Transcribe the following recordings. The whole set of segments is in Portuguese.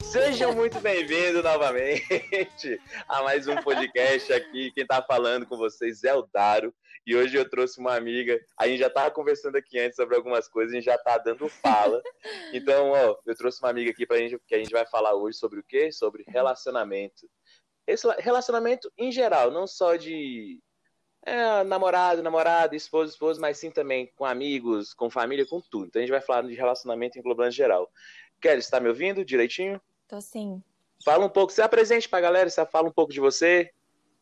Sejam muito bem-vindos novamente a mais um podcast aqui. Quem tá falando com vocês é o Daro. E hoje eu trouxe uma amiga. A gente já tava conversando aqui antes sobre algumas coisas, a gente já tá dando fala. Então, ó, eu trouxe uma amiga aqui pra gente, que a gente vai falar hoje sobre o quê? Sobre relacionamento. Esse relacionamento em geral, não só de é, namorado, namorada, esposo, esposo, mas sim também com amigos, com família, com tudo. Então a gente vai falar de relacionamento englobando geral. Kelly, está me ouvindo direitinho? Tô sim. Fala um pouco, se apresente pra galera, você fala um pouco de você,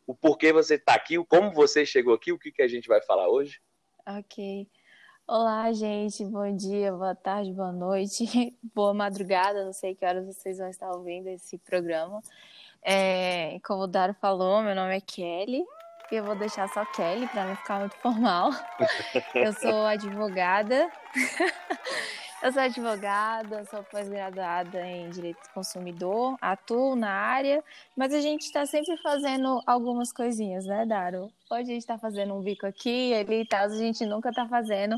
o porquê você tá aqui, como você chegou aqui, o que, que a gente vai falar hoje. Ok. Olá, gente. Bom dia, boa tarde, boa noite, boa madrugada. Não sei que horas vocês vão estar ouvindo esse programa. É, como o Daro falou, meu nome é Kelly. E eu vou deixar só Kelly para não ficar muito formal. eu sou advogada. Eu sou advogada, sou pós-graduada em Direito do Consumidor, atuo na área, mas a gente está sempre fazendo algumas coisinhas, né, Daro? Hoje a gente está fazendo um bico aqui, ali e tal, a gente nunca está fazendo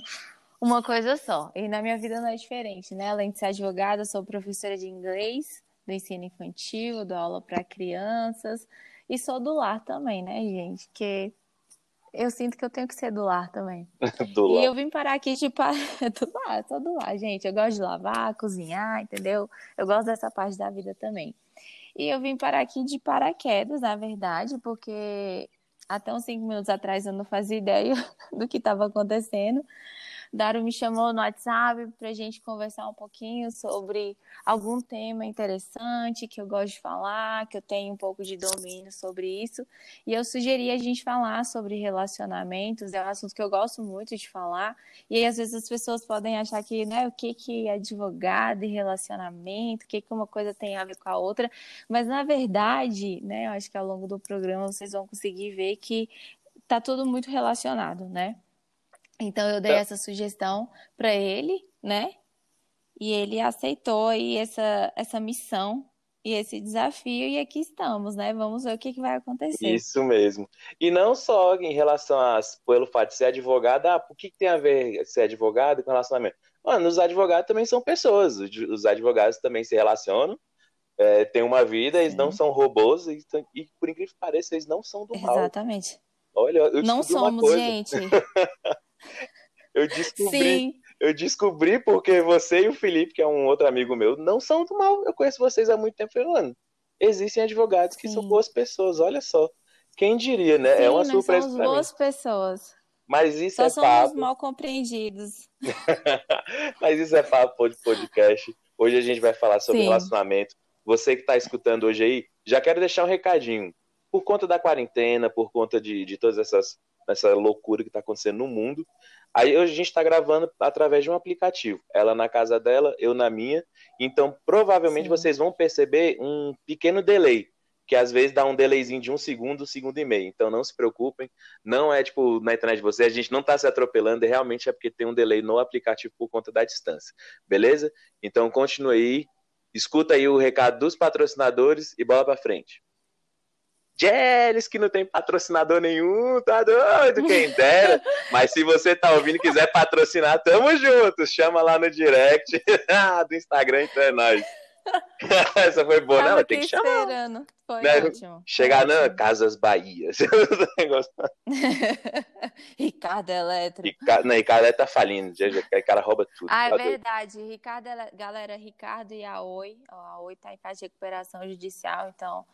uma coisa só. E na minha vida não é diferente, né? Além de ser advogada, sou professora de inglês, do ensino infantil, dou aula para crianças e sou do lar também, né, gente? Que eu sinto que eu tenho que ser do lar também. do lar. E eu vim parar aqui de par... do lar, só do lar, gente. Eu gosto de lavar, cozinhar, entendeu? Eu gosto dessa parte da vida também. E eu vim parar aqui de paraquedas, na verdade, porque até uns cinco minutos atrás eu não fazia ideia do que estava acontecendo. Daro me chamou no WhatsApp para a gente conversar um pouquinho sobre algum tema interessante que eu gosto de falar, que eu tenho um pouco de domínio sobre isso. E eu sugeri a gente falar sobre relacionamentos, é um assunto que eu gosto muito de falar. E aí, às vezes, as pessoas podem achar que, né, o que, que é advogado e relacionamento, o que, que uma coisa tem a ver com a outra. Mas, na verdade, né, eu acho que ao longo do programa vocês vão conseguir ver que tá tudo muito relacionado, né? Então eu dei tá. essa sugestão para ele, né? E ele aceitou aí essa, essa missão e esse desafio, e aqui estamos, né? Vamos ver o que, que vai acontecer. Isso mesmo. E não só em relação a, pelo fato de ser advogada, ah, o que, que tem a ver ser advogado com relacionamento? Mano, os advogados também são pessoas, os advogados também se relacionam, é, têm uma vida, eles não são robôs, e, e, por incrível que pareça, eles não são do mal. Exatamente. Olha, eu não somos, gente. eu descobri. Sim. Eu descobri porque você e o Felipe, que é um outro amigo meu, não são do mal. Eu conheço vocês há muito tempo. Falando, existem advogados que Sim. são boas pessoas, olha só. Quem diria, né? É Sim, é uma surpresa. Somos boas mim. pessoas. Mas isso Só é somos papo. mal compreendidos. Mas isso é papo de podcast. Hoje a gente vai falar sobre Sim. relacionamento. Você que está escutando hoje aí, já quero deixar um recadinho. Por conta da quarentena, por conta de, de todas essas essa loucura que está acontecendo no mundo. Aí hoje a gente está gravando através de um aplicativo. Ela na casa dela, eu na minha. Então, provavelmente Sim. vocês vão perceber um pequeno delay, que às vezes dá um delayzinho de um segundo, um segundo e meio. Então, não se preocupem. Não é tipo na internet de vocês, a gente não está se atropelando, realmente é porque tem um delay no aplicativo por conta da distância. Beleza? Então, continue aí. Escuta aí o recado dos patrocinadores e bola para frente. Jeles, que não tem patrocinador nenhum, tá doido, quem dera. Mas se você tá ouvindo e quiser patrocinar, tamo juntos. Chama lá no direct do Instagram, então é nóis. Essa foi boa, Tava não, tem que chamar. esperando. Foi né? ótimo. Chegar na Casas Bahia. Ricardo Eletro. Ricardo, não, Ricardo Eletro tá falindo. O cara rouba tudo. Ah, é tá verdade. Ricardo, galera, Ricardo e a Oi. A Oi tá em fase de recuperação judicial, então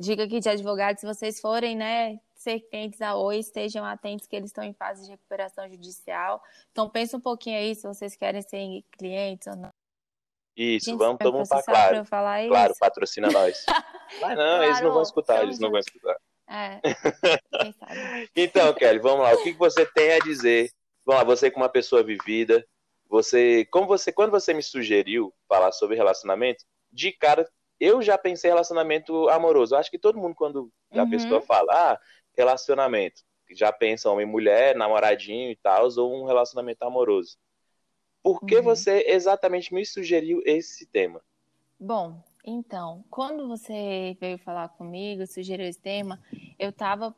dica aqui de advogados, se vocês forem, né, ser clientes a Oi, estejam atentos que eles estão em fase de recuperação judicial. Então pensa um pouquinho aí se vocês querem ser clientes ou não. Isso, Gente, vamos todo mundo para claro. Falar claro, patrocina nós. Mas não, claro, eles não vão escutar, eles não vão escutar. É, quem sabe. então, Kelly, vamos lá. O que você tem a dizer? Vamos lá, você como uma pessoa vivida, você, como você, quando você me sugeriu falar sobre relacionamento, de cara eu já pensei em relacionamento amoroso. Eu acho que todo mundo, quando a uhum. pessoa fala, ah, relacionamento, já pensa homem e mulher, namoradinho e tal, ou um relacionamento amoroso. Por que uhum. você exatamente me sugeriu esse tema? Bom, então, quando você veio falar comigo, sugeriu esse tema, eu estava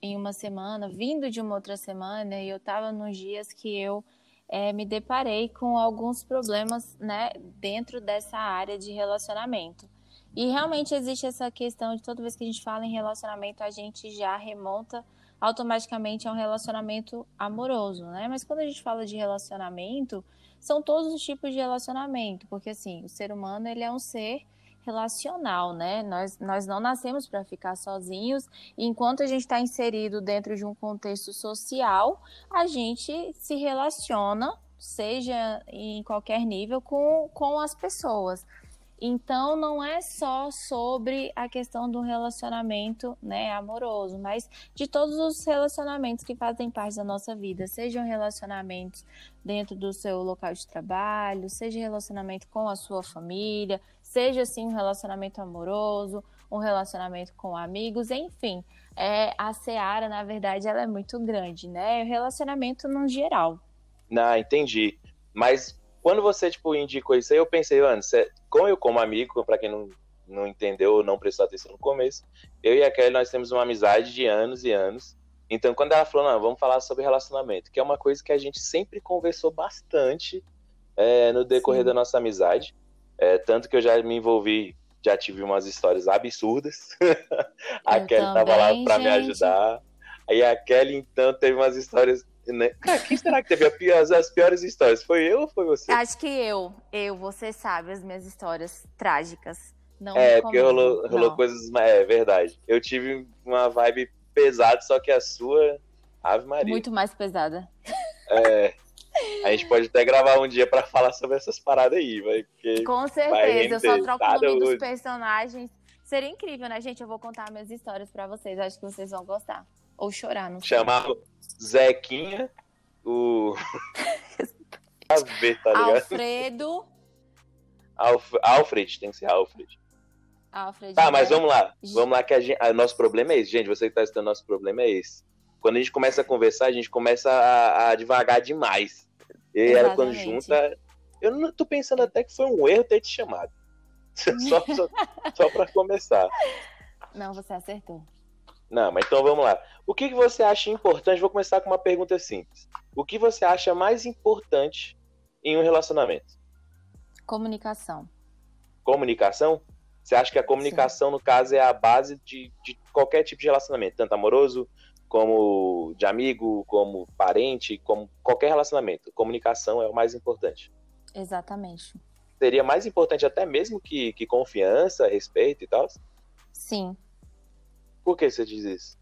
em uma semana, vindo de uma outra semana, e eu estava nos dias que eu é, me deparei com alguns problemas né, dentro dessa área de relacionamento. E realmente existe essa questão de toda vez que a gente fala em relacionamento, a gente já remonta automaticamente a um relacionamento amoroso, né? Mas quando a gente fala de relacionamento, são todos os tipos de relacionamento, porque assim, o ser humano ele é um ser relacional, né? Nós, nós não nascemos para ficar sozinhos, enquanto a gente está inserido dentro de um contexto social, a gente se relaciona, seja em qualquer nível, com, com as pessoas. Então, não é só sobre a questão do relacionamento né, amoroso, mas de todos os relacionamentos que fazem parte da nossa vida, sejam relacionamentos dentro do seu local de trabalho, seja relacionamento com a sua família, seja assim um relacionamento amoroso, um relacionamento com amigos, enfim. É, a Seara, na verdade, ela é muito grande, né? O relacionamento no geral. Não, entendi. Mas quando você, tipo, indicou isso aí, eu pensei, mano, como eu como amigo, para quem não, não entendeu ou não prestou atenção no começo, eu e a Kelly, nós temos uma amizade de anos e anos. Então, quando ela falou, não, vamos falar sobre relacionamento, que é uma coisa que a gente sempre conversou bastante é, no decorrer Sim. da nossa amizade. É, tanto que eu já me envolvi, já tive umas histórias absurdas. a eu Kelly também, tava lá para me ajudar. Aí a Kelly, então, teve umas histórias né? Cara, quem será que teve pior, as piores histórias? Foi eu ou foi você? Acho que eu. Eu, você sabe as minhas histórias trágicas. Não é, porque rolou, rolou coisas. É verdade. Eu tive uma vibe pesada, só que a sua. Ave Maria. Muito mais pesada. É. A gente pode até gravar um dia para falar sobre essas paradas aí, vai, Com certeza, eu só troco o nome dos personagens. Seria incrível, né, gente? Eu vou contar minhas histórias para vocês. Acho que vocês vão gostar. Ou chorar, não sei. Chamava Zequinha, o. ver, tá ligado? Alfredo. Alf... Alfred, tem que ser Alfred. Alfred. Tá, mas vamos lá. Vamos lá, que a gente... nosso problema é esse. Gente, você que tá assistindo, nosso problema é esse. Quando a gente começa a conversar, a gente começa a, a devagar demais. E ela, quando junta. Eu não tô pensando até que foi um erro ter te chamado. só, só, só pra começar. Não, você acertou. Não, mas então vamos lá. O que, que você acha importante? Vou começar com uma pergunta simples. O que você acha mais importante em um relacionamento? Comunicação. Comunicação? Você acha que a comunicação, Sim. no caso, é a base de, de qualquer tipo de relacionamento, tanto amoroso, como de amigo, como parente, como qualquer relacionamento. Comunicação é o mais importante. Exatamente. Seria mais importante até mesmo que, que confiança, respeito e tal? Sim. Por que você diz isso?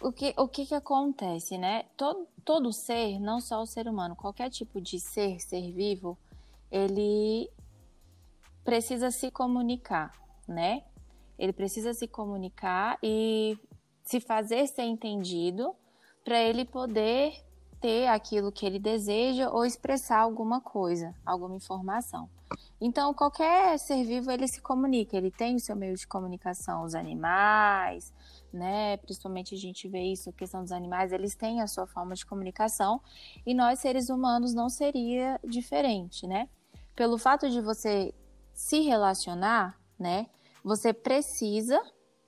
O que, o que, que acontece, né? Todo, todo ser, não só o ser humano, qualquer tipo de ser, ser vivo, ele precisa se comunicar, né? Ele precisa se comunicar e se fazer ser entendido para ele poder ter aquilo que ele deseja ou expressar alguma coisa, alguma informação. Então, qualquer ser vivo ele se comunica, ele tem o seu meio de comunicação, os animais, né? Principalmente a gente vê isso, a questão dos animais, eles têm a sua forma de comunicação e nós seres humanos não seria diferente, né? Pelo fato de você se relacionar, né? Você precisa,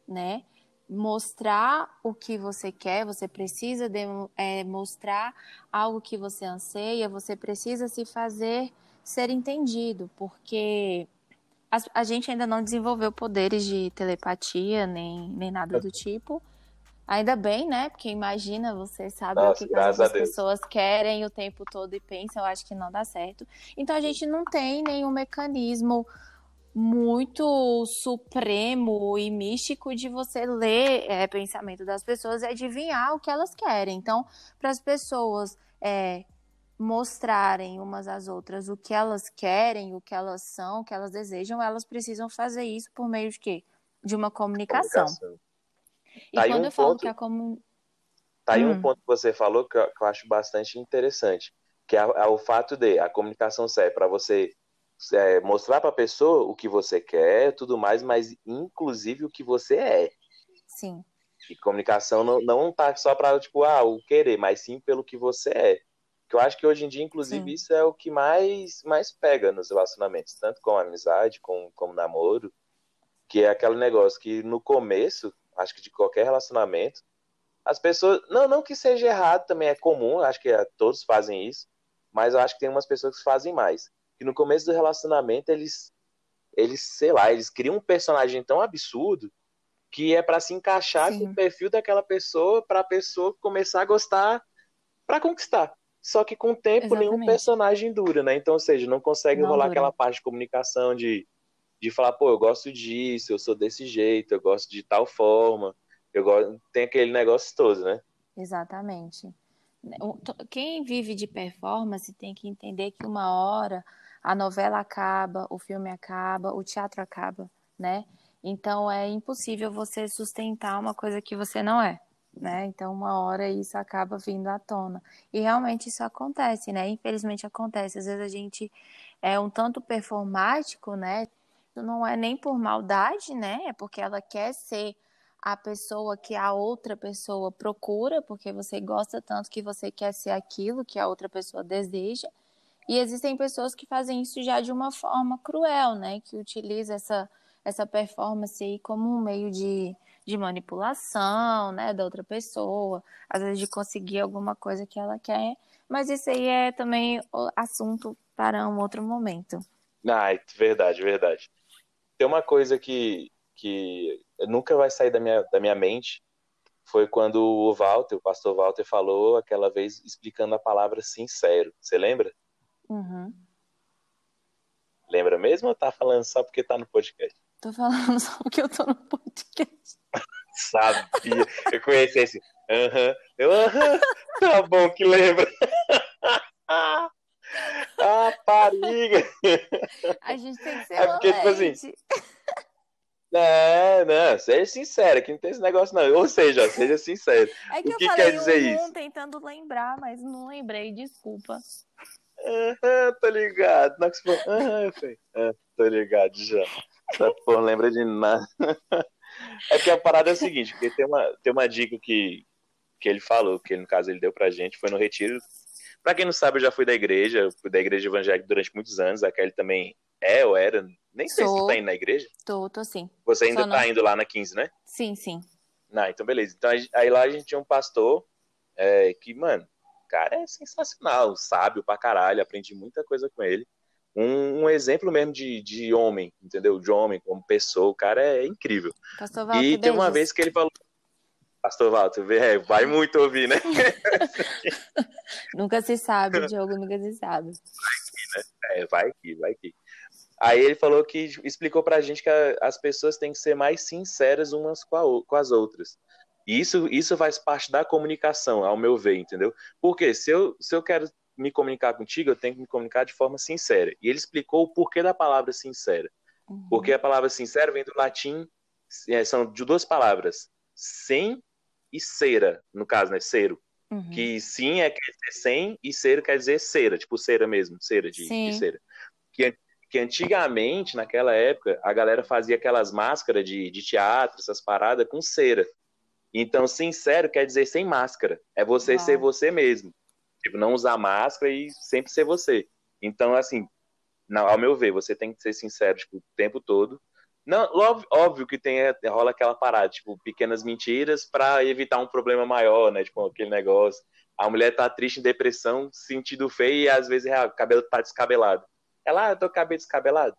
né? Mostrar o que você quer, você precisa de, é, mostrar algo que você anseia, você precisa se fazer ser entendido, porque a, a gente ainda não desenvolveu poderes de telepatia, nem, nem nada do tipo. Ainda bem, né? Porque imagina, você sabe Nossa, o que as pessoas querem o tempo todo e pensam, eu acho que não dá certo. Então a gente não tem nenhum mecanismo muito supremo e místico de você ler é, pensamento das pessoas e adivinhar o que elas querem. Então, para as pessoas é, mostrarem umas às outras o que elas querem, o que elas são, o que elas desejam, elas precisam fazer isso por meio de quê? De uma comunicação. comunicação. E tá quando um eu falo ponto, que a comunicação. Tá aí hum. um ponto que você falou que eu, que eu acho bastante interessante, que é, é, o fato de a comunicação serve para você é, mostrar para a pessoa o que você quer, tudo mais, mas inclusive o que você é. Sim. E comunicação não, não tá só para tipo, ah, o querer, mas sim pelo que você é. Que eu acho que hoje em dia, inclusive, Sim. isso é o que mais, mais pega nos relacionamentos, tanto com amizade, com, como namoro, que é aquele negócio que no começo, acho que de qualquer relacionamento, as pessoas. Não, não que seja errado, também é comum, acho que é, todos fazem isso, mas eu acho que tem umas pessoas que fazem mais. Que no começo do relacionamento, eles, eles, sei lá, eles criam um personagem tão absurdo que é para se encaixar Sim. com o perfil daquela pessoa, para a pessoa começar a gostar para conquistar. Só que com o tempo Exatamente. nenhum personagem dura, né? Então, ou seja, não consegue não rolar dura. aquela parte de comunicação de, de falar, pô, eu gosto disso, eu sou desse jeito, eu gosto de tal forma, eu gosto. Tem aquele negócio todo, né? Exatamente. Quem vive de performance tem que entender que uma hora a novela acaba, o filme acaba, o teatro acaba, né? Então é impossível você sustentar uma coisa que você não é né? Então, uma hora isso acaba vindo à tona. E realmente isso acontece, né? Infelizmente acontece. Às vezes a gente é um tanto performático, né? Não é nem por maldade, né? É porque ela quer ser a pessoa que a outra pessoa procura, porque você gosta tanto que você quer ser aquilo que a outra pessoa deseja. E existem pessoas que fazem isso já de uma forma cruel, né? Que utiliza essa, essa performance aí como um meio de, de manipulação, né, da outra pessoa, às vezes de conseguir alguma coisa que ela quer, mas isso aí é também assunto para um outro momento. Ah, verdade, verdade. Tem uma coisa que, que nunca vai sair da minha, da minha mente, foi quando o Walter, o pastor Walter, falou aquela vez explicando a palavra sincero. Você lembra? Uhum. Lembra mesmo ou tá falando só porque tá no podcast? Tô falando só porque eu tô no podcast. Sabia. Eu conheci esse. Aham. Eu, aham. Tá bom que lembra. ah, pariga. A gente tem que ser É porque, tipo assim. É, não, seja sincero, que não tem esse negócio não. Ou seja, seja sincero. É que o que eu quer dizer um, isso? tentando lembrar, mas não lembrei, desculpa. Aham, tô ligado. Não, você falou, aham, eu falei, ah, tô ligado já. Pô, lembra de nada. É que a parada é o seguinte, porque tem uma, tem uma dica que, que ele falou, que no caso ele deu pra gente, foi no retiro. Pra quem não sabe, eu já fui da igreja, fui da igreja evangélica durante muitos anos, a Kelly também é ou era, nem sei se tá indo na igreja. Tô, tô sim. Você ainda Só tá não... indo lá na 15, né? Sim, sim. Não, então beleza. Então aí lá a gente tinha um pastor é, que, mano, cara é sensacional, sábio pra caralho, aprendi muita coisa com ele um, um, exemplo mesmo de, de homem, entendeu? De homem como pessoa, o cara é incrível. Pastor Walter, e tem uma vez que ele falou. Pastor Walter, é, vai muito ouvir, né? nunca se sabe, Diogo, nunca se sabe. Vai que, né? É, vai que, vai que. Aí ele falou que explicou pra gente que a, as pessoas têm que ser mais sinceras umas com, a, com as outras. E isso, isso faz parte da comunicação, ao meu ver, entendeu? Porque se eu, se eu quero me comunicar contigo, eu tenho que me comunicar de forma sincera. E ele explicou o porquê da palavra sincera. Uhum. Porque a palavra sincera vem do latim, é, são de duas palavras, sem e cera, no caso, né, cero. Uhum. Que sim é quer dizer sem e cera quer dizer cera, tipo cera mesmo, cera de, de cera. Que, que antigamente, naquela época, a galera fazia aquelas máscaras de, de teatro, essas paradas, com cera. Então, sincero quer dizer sem máscara. É você Uau. ser você mesmo. Tipo, não usar máscara e sempre ser você. Então, assim, não, ao meu ver, você tem que ser sincero tipo, o tempo todo. Não, óbvio, óbvio que tem, rola aquela parada, tipo, pequenas mentiras para evitar um problema maior, né? Tipo, aquele negócio. A mulher tá triste, em depressão, sentido feio e às vezes o cabelo tá descabelado. Ela, ah, eu tô com cabelo descabelado.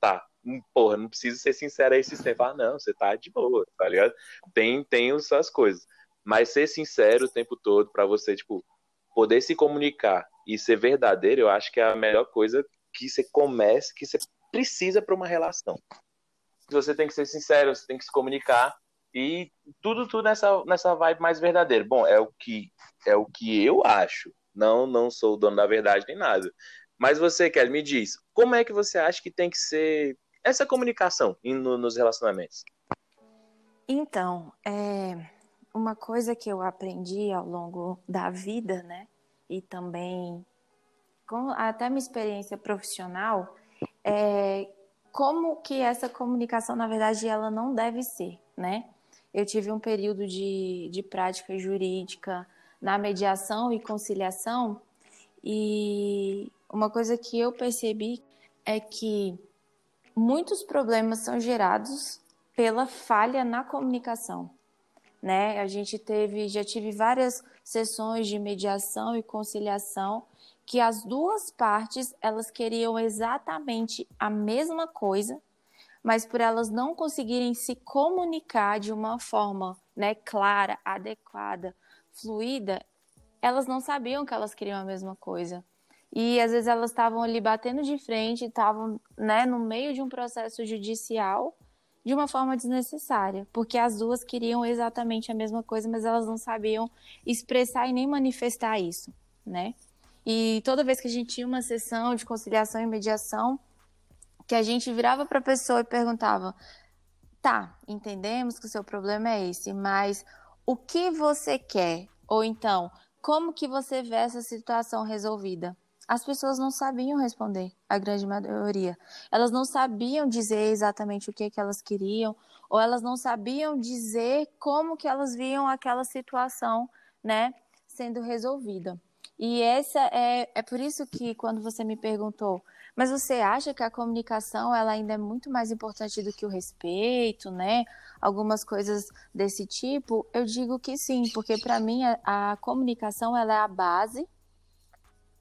Tá. Hum, porra, não precisa ser sincero aí se você fala, não, você tá de boa, tá ligado? Tem, tem as suas coisas. Mas ser sincero o tempo todo para você, tipo, poder se comunicar e ser verdadeiro, eu acho que é a melhor coisa que você comece, que você precisa para uma relação. Você tem que ser sincero, você tem que se comunicar e tudo tudo nessa nessa vibe mais verdadeira. Bom, é o que é o que eu acho. Não não sou o dono da verdade nem nada. Mas você, Kelly, me diz, como é que você acha que tem que ser essa comunicação no, nos relacionamentos? Então, é, uma coisa que eu aprendi ao longo da vida, né, e também com até minha experiência profissional, é como que essa comunicação, na verdade, ela não deve ser, né? Eu tive um período de, de prática jurídica na mediação e conciliação E uma coisa que eu percebi é que muitos problemas são gerados pela falha na comunicação. Né? A gente teve, já tive várias sessões de mediação e conciliação que as duas partes elas queriam exatamente a mesma coisa, mas por elas não conseguirem se comunicar de uma forma né, clara, adequada, fluida, elas não sabiam que elas queriam a mesma coisa. E às vezes elas estavam ali batendo de frente, estavam né, no meio de um processo judicial de uma forma desnecessária, porque as duas queriam exatamente a mesma coisa, mas elas não sabiam expressar e nem manifestar isso, né? E toda vez que a gente tinha uma sessão de conciliação e mediação, que a gente virava para a pessoa e perguntava: tá, entendemos que o seu problema é esse, mas o que você quer? Ou então, como que você vê essa situação resolvida? As pessoas não sabiam responder, a grande maioria. Elas não sabiam dizer exatamente o que, que elas queriam, ou elas não sabiam dizer como que elas viam aquela situação, né, sendo resolvida. E essa é, é por isso que quando você me perguntou, mas você acha que a comunicação ela ainda é muito mais importante do que o respeito, né? Algumas coisas desse tipo, eu digo que sim, porque para mim a, a comunicação ela é a base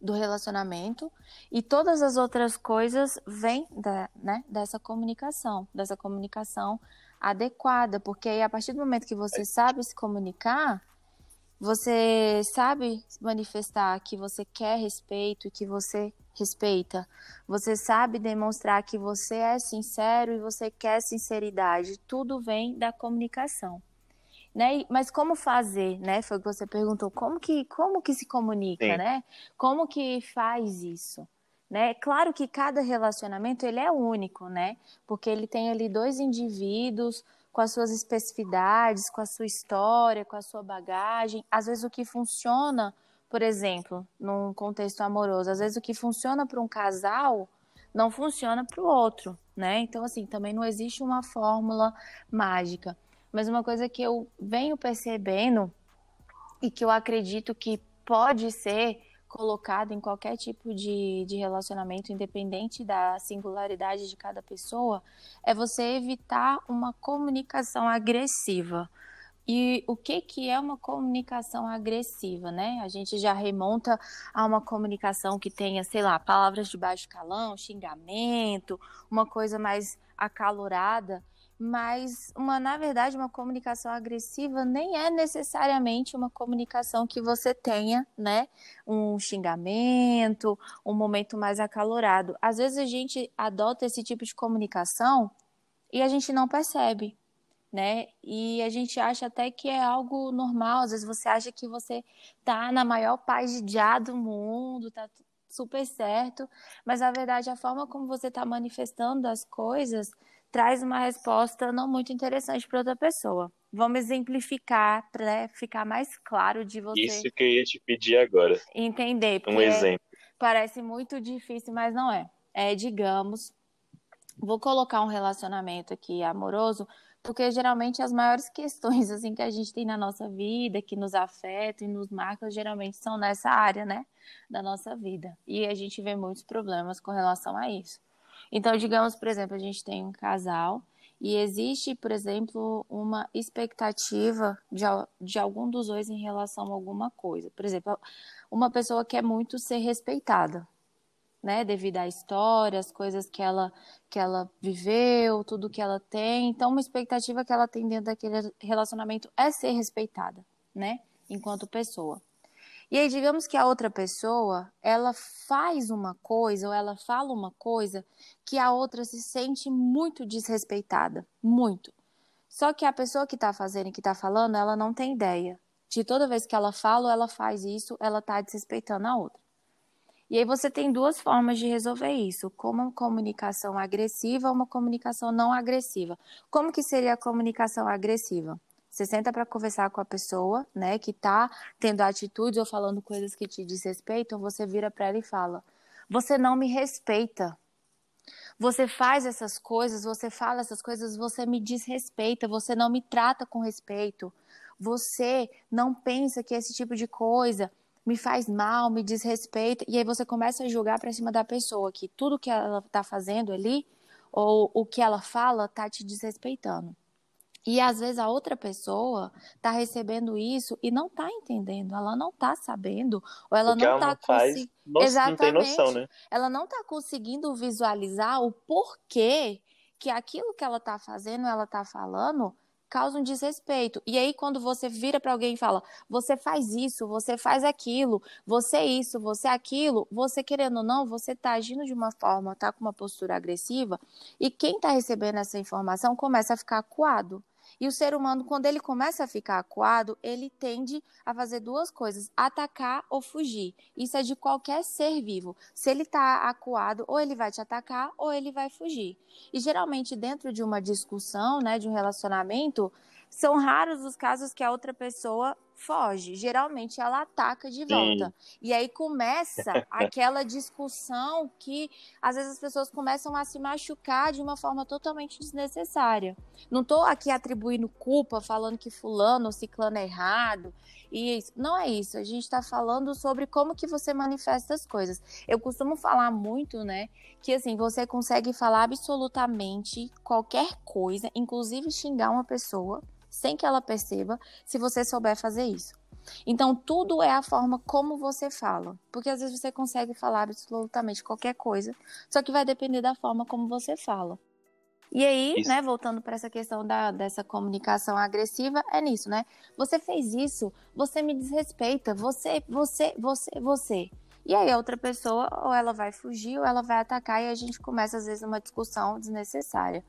do relacionamento e todas as outras coisas vêm da, né, dessa comunicação, dessa comunicação adequada, porque aí a partir do momento que você sabe se comunicar, você sabe manifestar que você quer respeito e que você respeita. Você sabe demonstrar que você é sincero e você quer sinceridade. Tudo vem da comunicação. Né? Mas como fazer, né? Foi o que você perguntou. Como que, como que se comunica, Sim. né? Como que faz isso? Né? Claro que cada relacionamento ele é único, né? Porque ele tem ali dois indivíduos com as suas especificidades, com a sua história, com a sua bagagem. Às vezes o que funciona, por exemplo, num contexto amoroso, às vezes o que funciona para um casal não funciona para o outro, né? Então assim, também não existe uma fórmula mágica. Mas uma coisa que eu venho percebendo e que eu acredito que pode ser colocado em qualquer tipo de, de relacionamento, independente da singularidade de cada pessoa, é você evitar uma comunicação agressiva. E o que, que é uma comunicação agressiva, né? A gente já remonta a uma comunicação que tenha, sei lá, palavras de baixo calão, xingamento, uma coisa mais acalorada mas uma na verdade uma comunicação agressiva nem é necessariamente uma comunicação que você tenha, né, um xingamento, um momento mais acalorado. Às vezes a gente adota esse tipo de comunicação e a gente não percebe, né? E a gente acha até que é algo normal. Às vezes você acha que você tá na maior paz de dia do mundo, tá super certo, mas na verdade a forma como você está manifestando as coisas traz uma resposta não muito interessante para outra pessoa. Vamos exemplificar para ficar mais claro de você. Isso que eu ia te pedir agora. Entender. Um exemplo. Parece muito difícil, mas não é. É, digamos, vou colocar um relacionamento aqui amoroso, porque geralmente as maiores questões assim que a gente tem na nossa vida, que nos afetam e nos marcam, geralmente são nessa área, né, da nossa vida. E a gente vê muitos problemas com relação a isso. Então, digamos, por exemplo, a gente tem um casal e existe, por exemplo, uma expectativa de, de algum dos dois em relação a alguma coisa. Por exemplo, uma pessoa quer muito ser respeitada, né, devido à história, as coisas que ela que ela viveu, tudo que ela tem. Então, uma expectativa que ela tem dentro daquele relacionamento é ser respeitada, né, enquanto pessoa. E aí, digamos que a outra pessoa, ela faz uma coisa ou ela fala uma coisa que a outra se sente muito desrespeitada, muito. Só que a pessoa que está fazendo e que está falando, ela não tem ideia de toda vez que ela fala ou ela faz isso, ela está desrespeitando a outra. E aí você tem duas formas de resolver isso, como uma comunicação agressiva ou uma comunicação não agressiva. Como que seria a comunicação agressiva? Você senta para conversar com a pessoa, né, que está tendo atitudes ou falando coisas que te desrespeitam, você vira para ela e fala: "Você não me respeita. Você faz essas coisas, você fala essas coisas, você me desrespeita, você não me trata com respeito. Você não pensa que esse tipo de coisa me faz mal, me desrespeita, e aí você começa a julgar para cima da pessoa que tudo que ela está fazendo ali, ou o que ela fala, tá te desrespeitando. E às vezes a outra pessoa está recebendo isso e não está entendendo, ela não está sabendo, ou ela Porque não está conseguindo. Exatamente. Não tem noção, né? Ela não está conseguindo visualizar o porquê que aquilo que ela está fazendo, ela está falando, causa um desrespeito. E aí, quando você vira para alguém e fala, você faz isso, você faz aquilo, você isso, você aquilo, você querendo ou não, você está agindo de uma forma, está com uma postura agressiva, e quem está recebendo essa informação começa a ficar acuado. E o ser humano, quando ele começa a ficar acuado, ele tende a fazer duas coisas: atacar ou fugir. Isso é de qualquer ser vivo. Se ele está acuado, ou ele vai te atacar ou ele vai fugir. E geralmente, dentro de uma discussão, né, de um relacionamento, são raros os casos que a outra pessoa foge. Geralmente ela ataca de volta. Sim. E aí começa aquela discussão que às vezes as pessoas começam a se machucar de uma forma totalmente desnecessária. Não estou aqui atribuindo culpa, falando que fulano ou ciclano é errado. E isso. não é isso. A gente está falando sobre como que você manifesta as coisas. Eu costumo falar muito, né, que assim, você consegue falar absolutamente qualquer coisa, inclusive xingar uma pessoa sem que ela perceba, se você souber fazer isso. Então, tudo é a forma como você fala. Porque às vezes você consegue falar absolutamente qualquer coisa, só que vai depender da forma como você fala. E aí, isso. né, voltando para essa questão da, dessa comunicação agressiva, é nisso, né? Você fez isso, você me desrespeita, você, você, você, você. E aí a outra pessoa, ou ela vai fugir, ou ela vai atacar, e a gente começa, às vezes, uma discussão desnecessária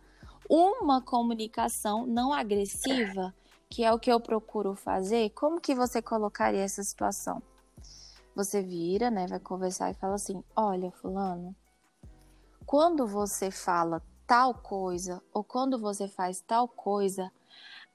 uma comunicação não agressiva, que é o que eu procuro fazer, como que você colocaria essa situação? Você vira, né, vai conversar e fala assim: "Olha, fulano, quando você fala tal coisa ou quando você faz tal coisa,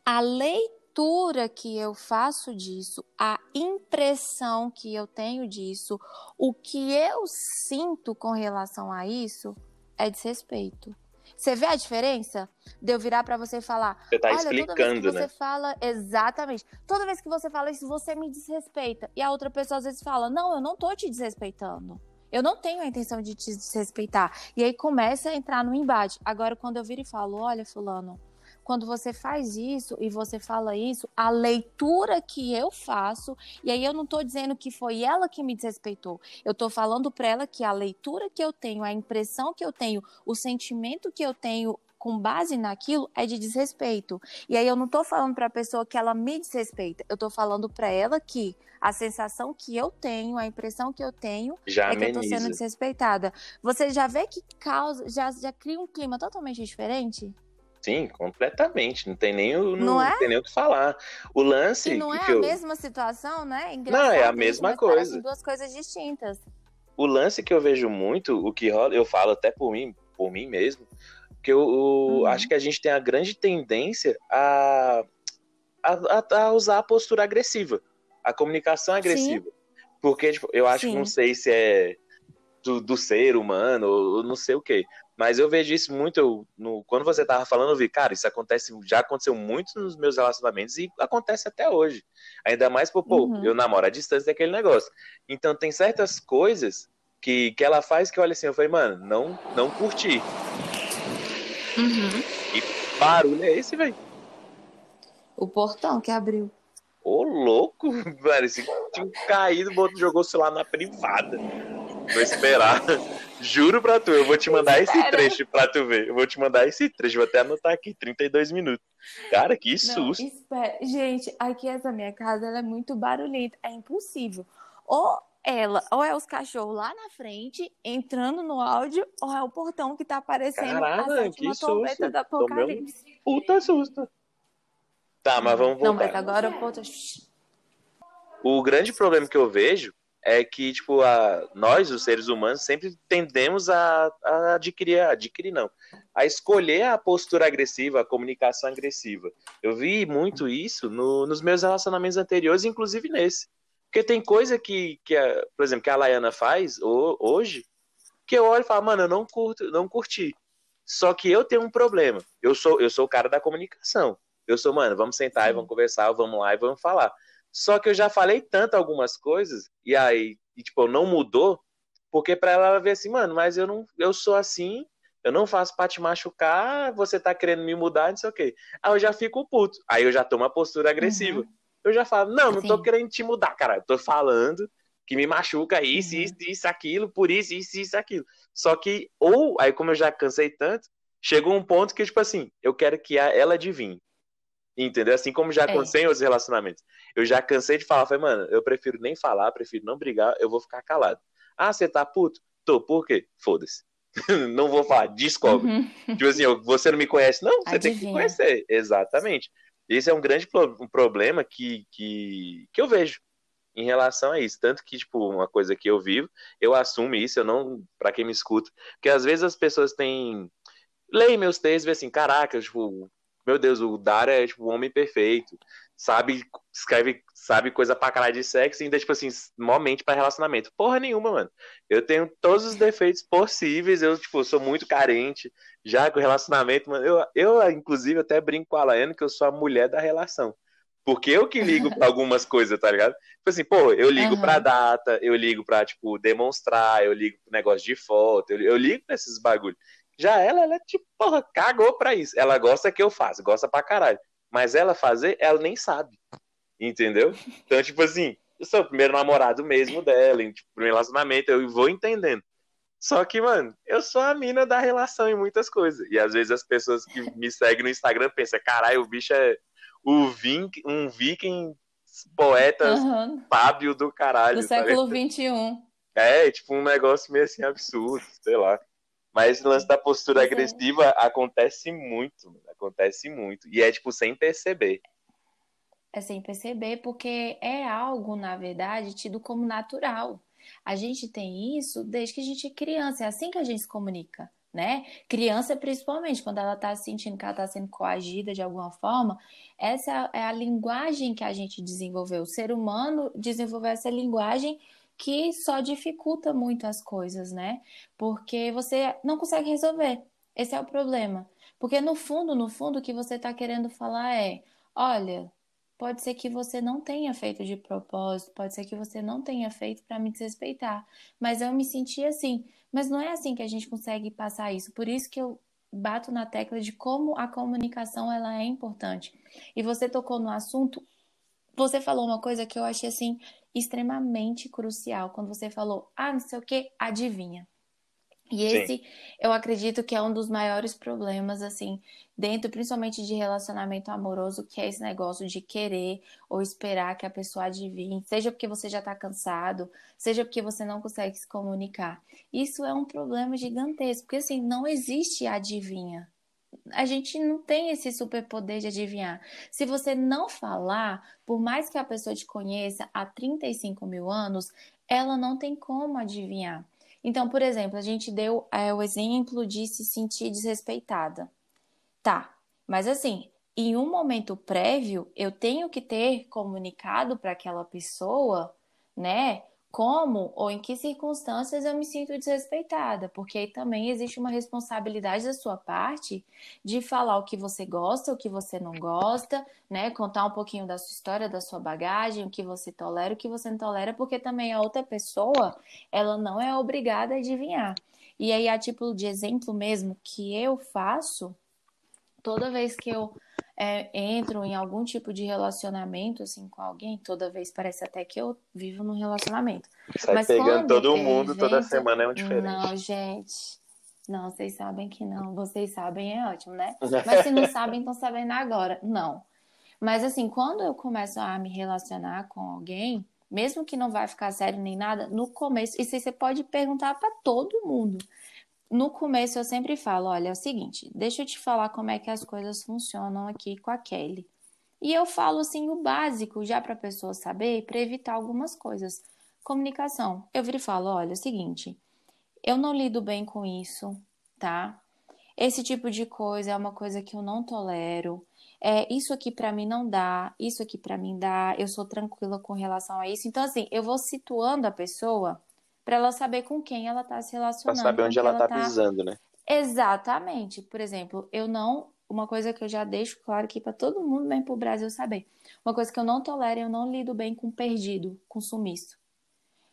a leitura que eu faço disso, a impressão que eu tenho disso, o que eu sinto com relação a isso é desrespeito. Você vê a diferença de eu virar para você e falar? Você tá explicando, toda vez que né? Você fala exatamente. Toda vez que você fala isso, você me desrespeita. E a outra pessoa às vezes fala: "Não, eu não tô te desrespeitando. Eu não tenho a intenção de te desrespeitar". E aí começa a entrar no embate. Agora quando eu viro e falo: "Olha, fulano, quando você faz isso e você fala isso, a leitura que eu faço, e aí eu não estou dizendo que foi ela que me desrespeitou, eu estou falando para ela que a leitura que eu tenho, a impressão que eu tenho, o sentimento que eu tenho com base naquilo é de desrespeito. E aí eu não estou falando para a pessoa que ela me desrespeita, eu estou falando para ela que a sensação que eu tenho, a impressão que eu tenho já é que eu estou sendo desrespeitada. Você já vê que causa, já, já cria um clima totalmente diferente? Sim, completamente. Não tem nem o, não, não é? tem nem o que falar. O lance. E não é a eu... mesma situação, né? Engraçado não, é a mesma coisa. duas coisas distintas. O lance que eu vejo muito, o que rola, eu falo até por mim, por mim mesmo, que eu, eu uhum. acho que a gente tem a grande tendência a, a, a usar a postura agressiva, a comunicação agressiva. Sim. Porque tipo, eu acho Sim. que não sei se é do, do ser humano, ou não sei o quê. Mas eu vejo isso muito no, quando você tava falando, eu vi, cara, isso acontece, já aconteceu muito nos meus relacionamentos e acontece até hoje. Ainda mais por, pô, uhum. eu namoro à distância daquele negócio. Então tem certas coisas que, que ela faz que eu olho assim, eu falei, mano, não, não curti. Uhum. E barulho é esse, velho? O portão que abriu. Ô, louco, velho, esse tinha caído, jogou o celular na privada. Vou esperar. Juro pra tu, eu vou te mandar esse trecho pra tu ver. Eu vou te mandar esse trecho, vou até anotar aqui, 32 minutos. Cara, que susto. espera. Gente, aqui essa minha casa ela é muito barulhenta, é impossível. Ou ela, ou é os cachorros lá na frente, entrando no áudio, ou é o portão que tá aparecendo Caraca, a sétima tormenta do apocalipse. Puta susto. Tá, mas vamos voltar. Não, mas agora o portão... O grande problema que eu vejo é que, tipo, a, nós, os seres humanos, sempre tendemos a, a adquirir, adquirir não, a escolher a postura agressiva, a comunicação agressiva. Eu vi muito isso no, nos meus relacionamentos anteriores, inclusive nesse. Porque tem coisa que, que a, por exemplo, que a Laiana faz o, hoje, que eu olho e falo, mano, eu não curto, não curti. Só que eu tenho um problema. Eu sou, eu sou o cara da comunicação. Eu sou, mano, vamos sentar e vamos conversar, vamos lá e vamos falar. Só que eu já falei tanto algumas coisas, e aí, e, tipo, não mudou, porque pra ela ela vê assim, mano, mas eu não, eu sou assim, eu não faço pra te machucar, você tá querendo me mudar, não sei o quê. Aí eu já fico puto. Aí eu já tomo uma postura agressiva. Uhum. Eu já falo, não, não Sim. tô querendo te mudar, cara. Eu tô falando que me machuca isso, uhum. isso, isso, aquilo, por isso, isso, isso, aquilo. Só que, ou, aí como eu já cansei tanto, chegou um ponto que, tipo assim, eu quero que ela adivinhe. Entendeu? Assim como já aconteceu é. em outros relacionamentos. Eu já cansei de falar, falei, mano, eu prefiro nem falar, prefiro não brigar, eu vou ficar calado. Ah, você tá puto? Tô, por quê? Foda-se. não vou falar, descobre. Uhum. Tipo assim, você não me conhece, não, você Adivinha. tem que conhecer. Exatamente. Esse é um grande pro um problema que, que, que eu vejo em relação a isso. Tanto que, tipo, uma coisa que eu vivo, eu assumo isso, eu não, para quem me escuta, porque às vezes as pessoas têm. Leem meus textos e vê assim, caraca, tipo, meu Deus, o Dara é tipo o homem perfeito sabe, escreve, sabe coisa pra caralho de sexo e ainda, tipo assim, momente pra relacionamento. Porra nenhuma, mano. Eu tenho todos os defeitos possíveis, eu, tipo, sou muito carente, já com relacionamento, mano. Eu, eu inclusive, até brinco com a Laiane que eu sou a mulher da relação. Porque eu que ligo pra algumas coisas, tá ligado? Tipo assim, pô, eu ligo uhum. pra data, eu ligo pra, tipo, demonstrar, eu ligo pro negócio de foto, eu, eu ligo pra esses bagulhos. Já ela, ela, tipo, porra, cagou pra isso. Ela gosta que eu faça, gosta pra caralho. Mas ela fazer, ela nem sabe. Entendeu? Então, tipo assim, eu sou o primeiro namorado mesmo dela, em tipo, primeiro relacionamento, eu vou entendendo. Só que, mano, eu sou a mina da relação em muitas coisas. E às vezes as pessoas que me seguem no Instagram pensam, caralho, o bicho é o vin, um viking poeta uhum. fábio do caralho. Do século XXI. É, tipo um negócio meio assim absurdo, sei lá. Mas esse lance da postura agressiva acontece muito, acontece muito. E é tipo sem perceber. É sem perceber, porque é algo, na verdade, tido como natural. A gente tem isso desde que a gente é criança, é assim que a gente se comunica, né? Criança, principalmente, quando ela está sentindo que ela está sendo coagida de alguma forma, essa é a linguagem que a gente desenvolveu. O ser humano desenvolveu essa linguagem que só dificulta muito as coisas, né? Porque você não consegue resolver. Esse é o problema. Porque no fundo, no fundo, o que você está querendo falar é: olha, pode ser que você não tenha feito de propósito, pode ser que você não tenha feito para me desrespeitar, mas eu me senti assim. Mas não é assim que a gente consegue passar isso. Por isso que eu bato na tecla de como a comunicação ela é importante. E você tocou no assunto, você falou uma coisa que eu achei assim extremamente crucial quando você falou, ah, não sei o que, adivinha. E esse, Sim. eu acredito que é um dos maiores problemas, assim, dentro principalmente de relacionamento amoroso, que é esse negócio de querer ou esperar que a pessoa adivinhe, seja porque você já está cansado, seja porque você não consegue se comunicar. Isso é um problema gigantesco, porque, assim, não existe adivinha a gente não tem esse superpoder de adivinhar. Se você não falar, por mais que a pessoa te conheça há 35 mil anos, ela não tem como adivinhar. Então, por exemplo, a gente deu é, o exemplo de se sentir desrespeitada. Tá, mas assim, em um momento prévio, eu tenho que ter comunicado para aquela pessoa, né? Como ou em que circunstâncias eu me sinto desrespeitada, porque aí também existe uma responsabilidade da sua parte de falar o que você gosta, o que você não gosta, né? Contar um pouquinho da sua história, da sua bagagem, o que você tolera, o que você não tolera, porque também a outra pessoa, ela não é obrigada a adivinhar. E aí, a título de exemplo mesmo que eu faço, toda vez que eu é, entro em algum tipo de relacionamento assim com alguém, toda vez parece até que eu vivo num relacionamento. Sai Mas pegando todo mundo toda semana é um diferente. Não, gente. Não, vocês sabem que não. Vocês sabem é ótimo, né? Mas se não sabem, estão sabendo agora. Não. Mas assim, quando eu começo a me relacionar com alguém, mesmo que não vai ficar sério nem nada, no começo, isso você pode perguntar para todo mundo no começo eu sempre falo, olha, é o seguinte, deixa eu te falar como é que as coisas funcionam aqui com a Kelly. E eu falo assim o básico já para a pessoa saber, para evitar algumas coisas. Comunicação. Eu viro e falo, olha, é o seguinte, eu não lido bem com isso, tá? Esse tipo de coisa é uma coisa que eu não tolero. É, isso aqui para mim não dá, isso aqui para mim dá, eu sou tranquila com relação a isso. Então, assim, eu vou situando a pessoa para ela saber com quem ela está se relacionando. Para saber onde ela está tá... pisando, né? Exatamente. Por exemplo, eu não uma coisa que eu já deixo claro aqui para todo mundo, mesmo para o Brasil saber. Uma coisa que eu não tolero, eu não lido bem com perdido, com sumiço.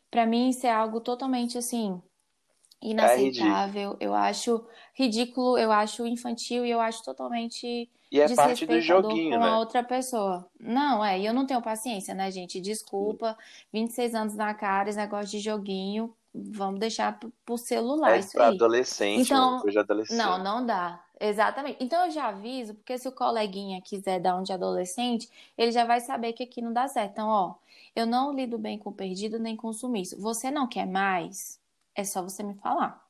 Para mim, isso é algo totalmente assim inaceitável. É eu acho ridículo, eu acho infantil e eu acho totalmente e é parte do joguinho, com né? a outra pessoa. Não, é, e eu não tenho paciência, né, gente? Desculpa, 26 anos na cara, esse negócio de joguinho, vamos deixar pro celular é isso pra aí. adolescente, então, hoje adolescente. Não, não dá. Exatamente. Então eu já aviso, porque se o coleguinha quiser dar um de adolescente, ele já vai saber que aqui não dá certo. Então, ó, eu não lido bem com perdido nem com sumiço. Você não quer mais? É só você me falar.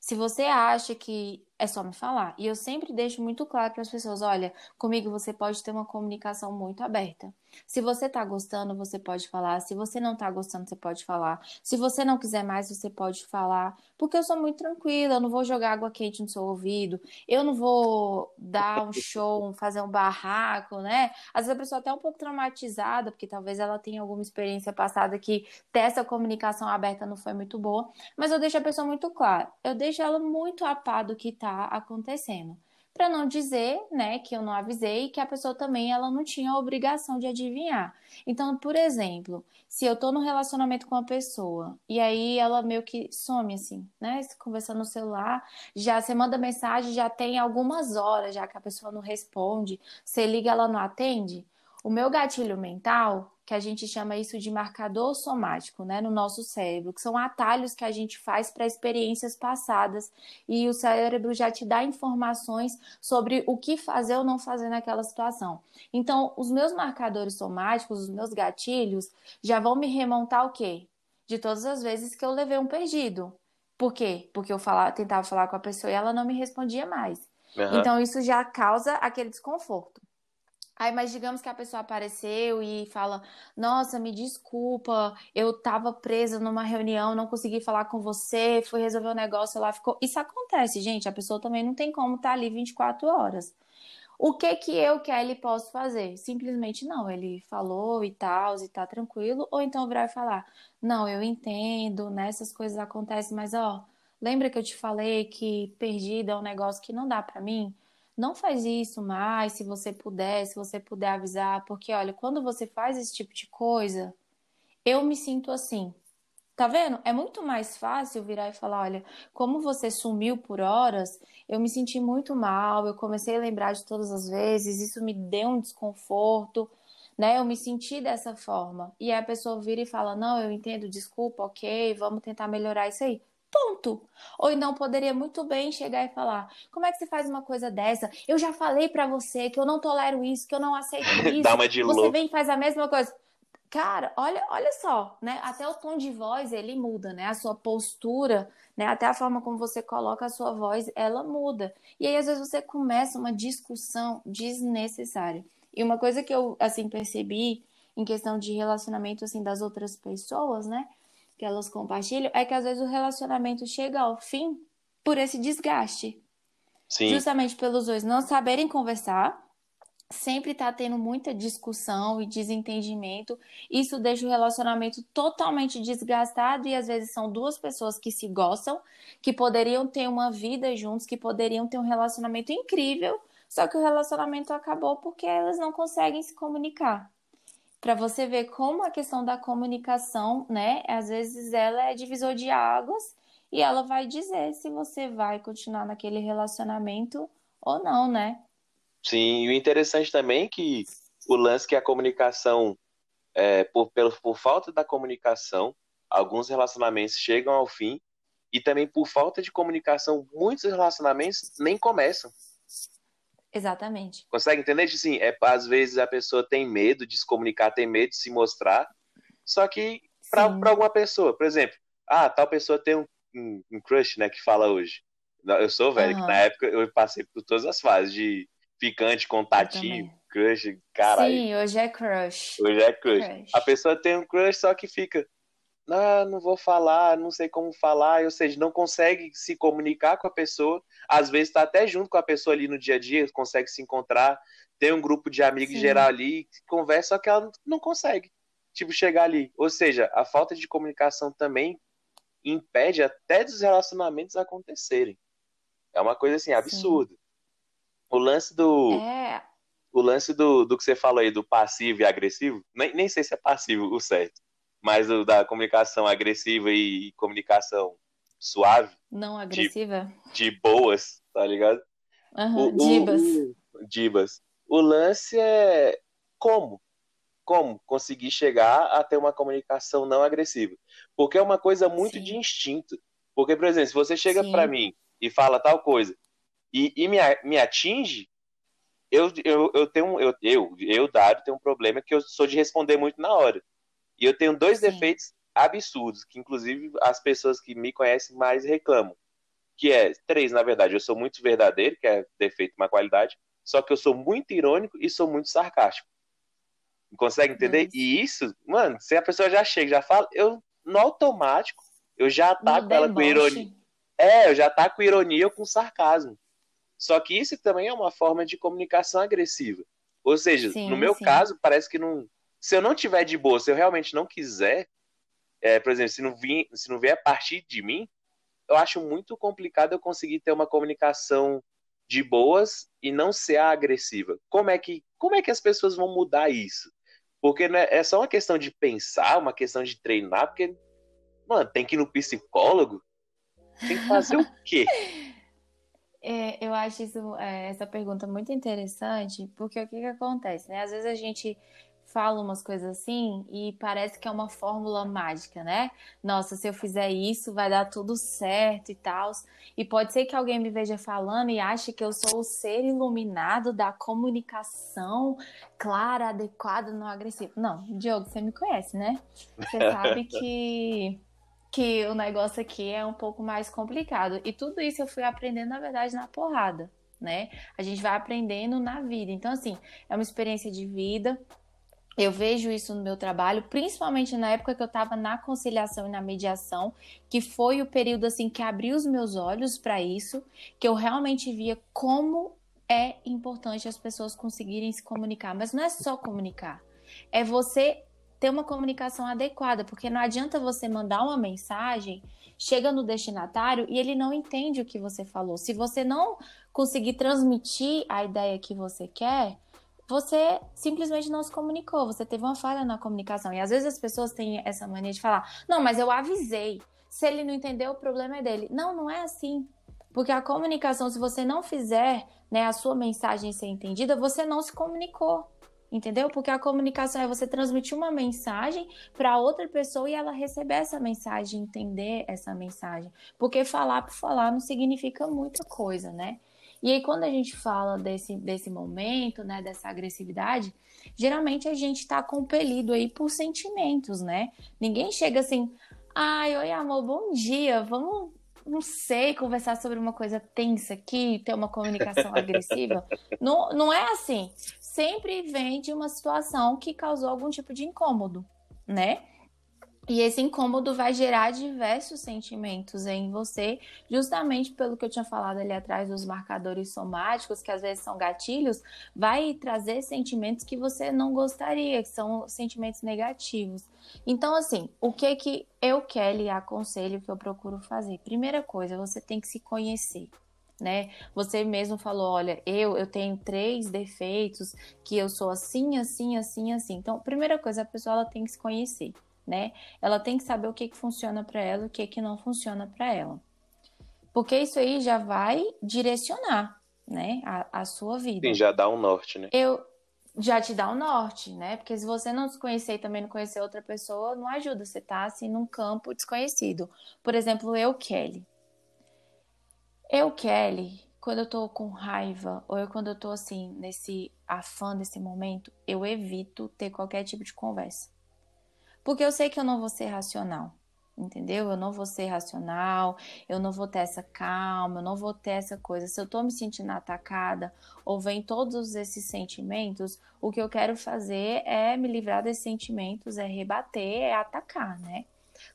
Se você acha que é só me falar. E eu sempre deixo muito claro para as pessoas: olha, comigo você pode ter uma comunicação muito aberta. Se você tá gostando, você pode falar. Se você não tá gostando, você pode falar. Se você não quiser mais, você pode falar. Porque eu sou muito tranquila, eu não vou jogar água quente no seu ouvido, eu não vou dar um show, fazer um barraco, né? Às vezes a pessoa até é um pouco traumatizada, porque talvez ela tenha alguma experiência passada que ter essa comunicação aberta não foi muito boa. Mas eu deixo a pessoa muito clara. Eu deixo ela muito a par do que tá acontecendo para não dizer, né, que eu não avisei que a pessoa também ela não tinha a obrigação de adivinhar. Então, por exemplo, se eu tô no relacionamento com uma pessoa e aí ela meio que some assim, né, conversando no celular, já você manda mensagem, já tem algumas horas já que a pessoa não responde, você liga ela não atende, o meu gatilho mental que a gente chama isso de marcador somático, né, no nosso cérebro, que são atalhos que a gente faz para experiências passadas e o cérebro já te dá informações sobre o que fazer ou não fazer naquela situação. Então, os meus marcadores somáticos, os meus gatilhos, já vão me remontar o quê? De todas as vezes que eu levei um perdido. Por quê? Porque eu falava, tentava falar com a pessoa e ela não me respondia mais. Uhum. Então, isso já causa aquele desconforto. Aí, mas digamos que a pessoa apareceu e fala: Nossa, me desculpa, eu tava presa numa reunião, não consegui falar com você, fui resolver um negócio lá, ficou. Isso acontece, gente. A pessoa também não tem como estar tá ali 24 horas. O que que eu, Kelly, posso fazer? Simplesmente não. Ele falou e tal, e tá tranquilo. Ou então virar e falar: Não, eu entendo, né, coisas acontecem, mas ó, lembra que eu te falei que perdida é um negócio que não dá para mim? Não faz isso mais, se você puder, se você puder avisar, porque olha, quando você faz esse tipo de coisa, eu me sinto assim. Tá vendo? É muito mais fácil virar e falar, olha, como você sumiu por horas, eu me senti muito mal, eu comecei a lembrar de todas as vezes, isso me deu um desconforto, né? Eu me senti dessa forma. E aí a pessoa vira e fala: "Não, eu entendo, desculpa, OK, vamos tentar melhorar isso aí". Ponto. Ou então poderia muito bem chegar e falar: como é que você faz uma coisa dessa? Eu já falei para você que eu não tolero isso, que eu não aceito isso. Dá uma de você louco. vem e faz a mesma coisa. Cara, olha, olha só, né? Até o tom de voz ele muda, né? A sua postura, né? Até a forma como você coloca a sua voz, ela muda. E aí às vezes você começa uma discussão desnecessária. E uma coisa que eu assim percebi em questão de relacionamento assim das outras pessoas, né? Que elas compartilham é que às vezes o relacionamento chega ao fim por esse desgaste. Sim. Justamente pelos dois não saberem conversar, sempre tá tendo muita discussão e desentendimento. Isso deixa o relacionamento totalmente desgastado e às vezes são duas pessoas que se gostam, que poderiam ter uma vida juntos, que poderiam ter um relacionamento incrível, só que o relacionamento acabou porque elas não conseguem se comunicar para você ver como a questão da comunicação, né, às vezes ela é divisor de águas e ela vai dizer se você vai continuar naquele relacionamento ou não, né? Sim, e o interessante também é que o lance que a comunicação, é, por, pelo, por falta da comunicação, alguns relacionamentos chegam ao fim e também por falta de comunicação, muitos relacionamentos nem começam. Exatamente. Consegue entender? Assim, é, às vezes a pessoa tem medo de se comunicar, tem medo de se mostrar, só que para alguma pessoa, por exemplo, ah, tal pessoa tem um, um, um crush, né, que fala hoje. Eu sou velho, uhum. que na época eu passei por todas as fases de ficante, contativo, crush, caralho. Sim, hoje é crush. Hoje é crush. crush. A pessoa tem um crush, só que fica, ah, não vou falar, não sei como falar, ou seja, não consegue se comunicar com a pessoa, às vezes está até junto com a pessoa ali no dia a dia, consegue se encontrar, tem um grupo de amigos Sim. geral ali, conversa, só que ela não consegue, tipo, chegar ali. Ou seja, a falta de comunicação também impede até dos relacionamentos acontecerem. É uma coisa assim, absurda. O lance do. É. O lance do, do que você falou aí, do passivo e agressivo, nem, nem sei se é passivo o certo, mas o da comunicação agressiva e comunicação suave. Não agressiva? De, de boas, tá ligado? Uhum, o, dibas. O, dibas. O lance é como? Como conseguir chegar a ter uma comunicação não agressiva? Porque é uma coisa muito Sim. de instinto. Porque, por exemplo, se você chega para mim e fala tal coisa e, e me, me atinge, eu, eu, eu tenho eu, eu, eu, Dário, tenho um problema que eu sou de responder muito na hora. E eu tenho dois Sim. defeitos absurdos, que inclusive as pessoas que me conhecem mais reclamam. Que é, três, na verdade, eu sou muito verdadeiro, que é defeito, uma qualidade, só que eu sou muito irônico e sou muito sarcástico. Consegue entender? E isso, mano, se a pessoa já chega, já fala, eu, no automático, eu já ataco ela com ironia. É, eu já ataco com ironia ou com sarcasmo. Só que isso também é uma forma de comunicação agressiva. Ou seja, sim, no meu sim. caso, parece que não. Se eu não tiver de boa, se eu realmente não quiser, é, por exemplo, se não, vir, se não vier a partir de mim, eu acho muito complicado eu conseguir ter uma comunicação de boas e não ser agressiva. Como é que, como é que as pessoas vão mudar isso? Porque né, é só uma questão de pensar, uma questão de treinar, porque, mano, tem que ir no psicólogo? Tem que fazer o quê? É, eu acho isso, é, essa pergunta muito interessante, porque o que, que acontece, né? Às vezes a gente fala umas coisas assim e parece que é uma fórmula mágica, né? Nossa, se eu fizer isso, vai dar tudo certo e tal. E pode ser que alguém me veja falando e ache que eu sou o ser iluminado da comunicação clara, adequada, não agressiva. Não, Diogo, você me conhece, né? Você sabe que que o negócio aqui é um pouco mais complicado. E tudo isso eu fui aprendendo, na verdade, na porrada, né? A gente vai aprendendo na vida. Então, assim, é uma experiência de vida. Eu vejo isso no meu trabalho, principalmente na época que eu estava na conciliação e na mediação, que foi o período assim que abriu os meus olhos para isso, que eu realmente via como é importante as pessoas conseguirem se comunicar, mas não é só comunicar. É você ter uma comunicação adequada, porque não adianta você mandar uma mensagem, chega no destinatário e ele não entende o que você falou. Se você não conseguir transmitir a ideia que você quer, você simplesmente não se comunicou, você teve uma falha na comunicação. E às vezes as pessoas têm essa mania de falar: não, mas eu avisei. Se ele não entendeu, o problema é dele. Não, não é assim. Porque a comunicação, se você não fizer né, a sua mensagem ser entendida, você não se comunicou. Entendeu? Porque a comunicação é você transmitir uma mensagem para outra pessoa e ela receber essa mensagem, entender essa mensagem. Porque falar por falar não significa muita coisa, né? E aí, quando a gente fala desse, desse momento, né, dessa agressividade, geralmente a gente está compelido aí por sentimentos, né? Ninguém chega assim, ai, oi amor, bom dia, vamos, não sei, conversar sobre uma coisa tensa aqui, ter uma comunicação agressiva. Não, não é assim. Sempre vem de uma situação que causou algum tipo de incômodo, né? E esse incômodo vai gerar diversos sentimentos em você, justamente pelo que eu tinha falado ali atrás dos marcadores somáticos, que às vezes são gatilhos, vai trazer sentimentos que você não gostaria, que são sentimentos negativos. Então, assim, o que que eu, Kelly, aconselho que eu procuro fazer? Primeira coisa, você tem que se conhecer. Né? Você mesmo falou, olha, eu eu tenho três defeitos, que eu sou assim, assim, assim, assim. Então, primeira coisa, a pessoa ela tem que se conhecer né? Ela tem que saber o que, que funciona para ela, o que, que não funciona para ela. Porque isso aí já vai direcionar, né, a, a sua vida. Sim, já dá um norte, né? Eu já te dá um norte, né? Porque se você não se conhecer e também não conhecer outra pessoa, não ajuda, você tá assim num campo desconhecido. Por exemplo, eu, Kelly. Eu, Kelly, quando eu tô com raiva, ou eu quando eu tô assim, nesse afã desse momento, eu evito ter qualquer tipo de conversa. Porque eu sei que eu não vou ser racional, entendeu? Eu não vou ser racional, eu não vou ter essa calma, eu não vou ter essa coisa. Se eu tô me sentindo atacada ou vem todos esses sentimentos, o que eu quero fazer é me livrar desses sentimentos, é rebater, é atacar, né?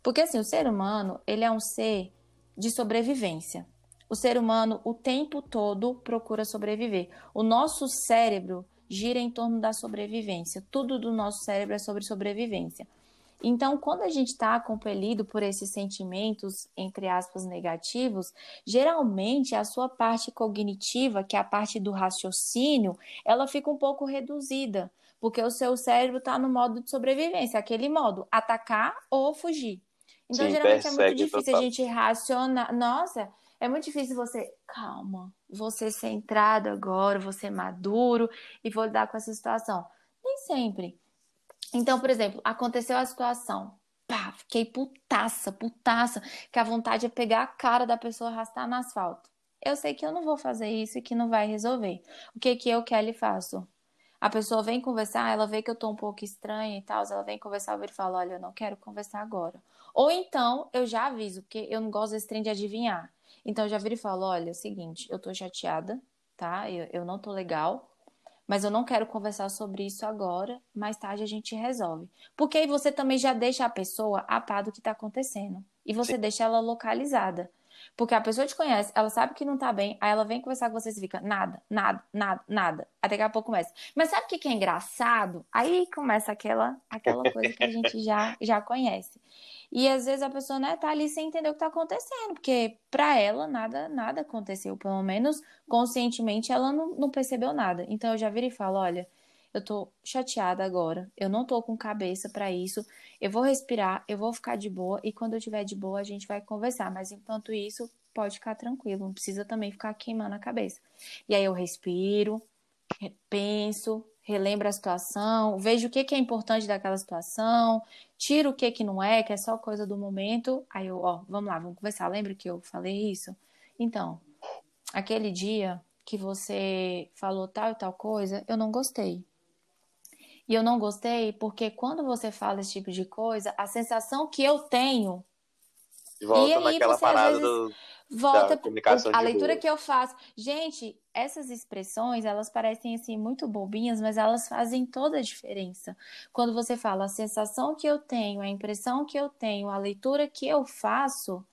Porque assim, o ser humano, ele é um ser de sobrevivência. O ser humano o tempo todo procura sobreviver. O nosso cérebro gira em torno da sobrevivência. Tudo do nosso cérebro é sobre sobrevivência. Então, quando a gente está compelido por esses sentimentos, entre aspas, negativos, geralmente a sua parte cognitiva, que é a parte do raciocínio, ela fica um pouco reduzida, porque o seu cérebro está no modo de sobrevivência, aquele modo, atacar ou fugir. Então, Sim, geralmente é muito difícil total. a gente racionar. Nossa, é muito difícil você, calma, você centrado agora, você maduro e vou lidar com essa situação. Nem sempre. Então, por exemplo, aconteceu a situação. Pá, fiquei putaça, putaça, que a vontade é pegar a cara da pessoa e arrastar no asfalto. Eu sei que eu não vou fazer isso e que não vai resolver. O que que eu, Kelly, faço? A pessoa vem conversar, ela vê que eu tô um pouco estranha e tal, ela vem conversar, eu falo, olha, eu não quero conversar agora. Ou então, eu já aviso, porque eu não gosto desse trem de adivinhar. Então, eu já viro e falo, olha, é o seguinte, eu tô chateada, tá? Eu, eu não tô legal, mas eu não quero conversar sobre isso agora, mais tarde a gente resolve. Porque aí você também já deixa a pessoa a par do que está acontecendo. E você Sim. deixa ela localizada. Porque a pessoa te conhece, ela sabe que não tá bem, aí ela vem conversar com você e fica nada, nada, nada, nada. Até daqui a pouco começa. Mas sabe o que, que é engraçado? Aí começa aquela, aquela coisa que a gente já, já conhece. E às vezes a pessoa né, tá ali sem entender o que tá acontecendo, porque para ela nada nada aconteceu, pelo menos conscientemente ela não, não percebeu nada. Então eu já viro e falo, olha, eu tô chateada agora, eu não tô com cabeça para isso, eu vou respirar, eu vou ficar de boa e quando eu tiver de boa a gente vai conversar, mas enquanto isso, pode ficar tranquilo, não precisa também ficar queimando a cabeça. E aí eu respiro, penso, relembro a situação, vejo o que, que é importante daquela situação, tiro o que, que não é, que é só coisa do momento. Aí eu, ó, vamos lá, vamos conversar. Lembra que eu falei isso? Então, aquele dia que você falou tal e tal coisa, eu não gostei. E eu não gostei porque quando você fala esse tipo de coisa, a sensação que eu tenho. Volta e aí naquela você, parada do volta a leitura que eu faço. Gente, essas expressões, elas parecem assim muito bobinhas, mas elas fazem toda a diferença. Quando você fala a sensação que eu tenho, a impressão que eu tenho, a leitura que eu faço,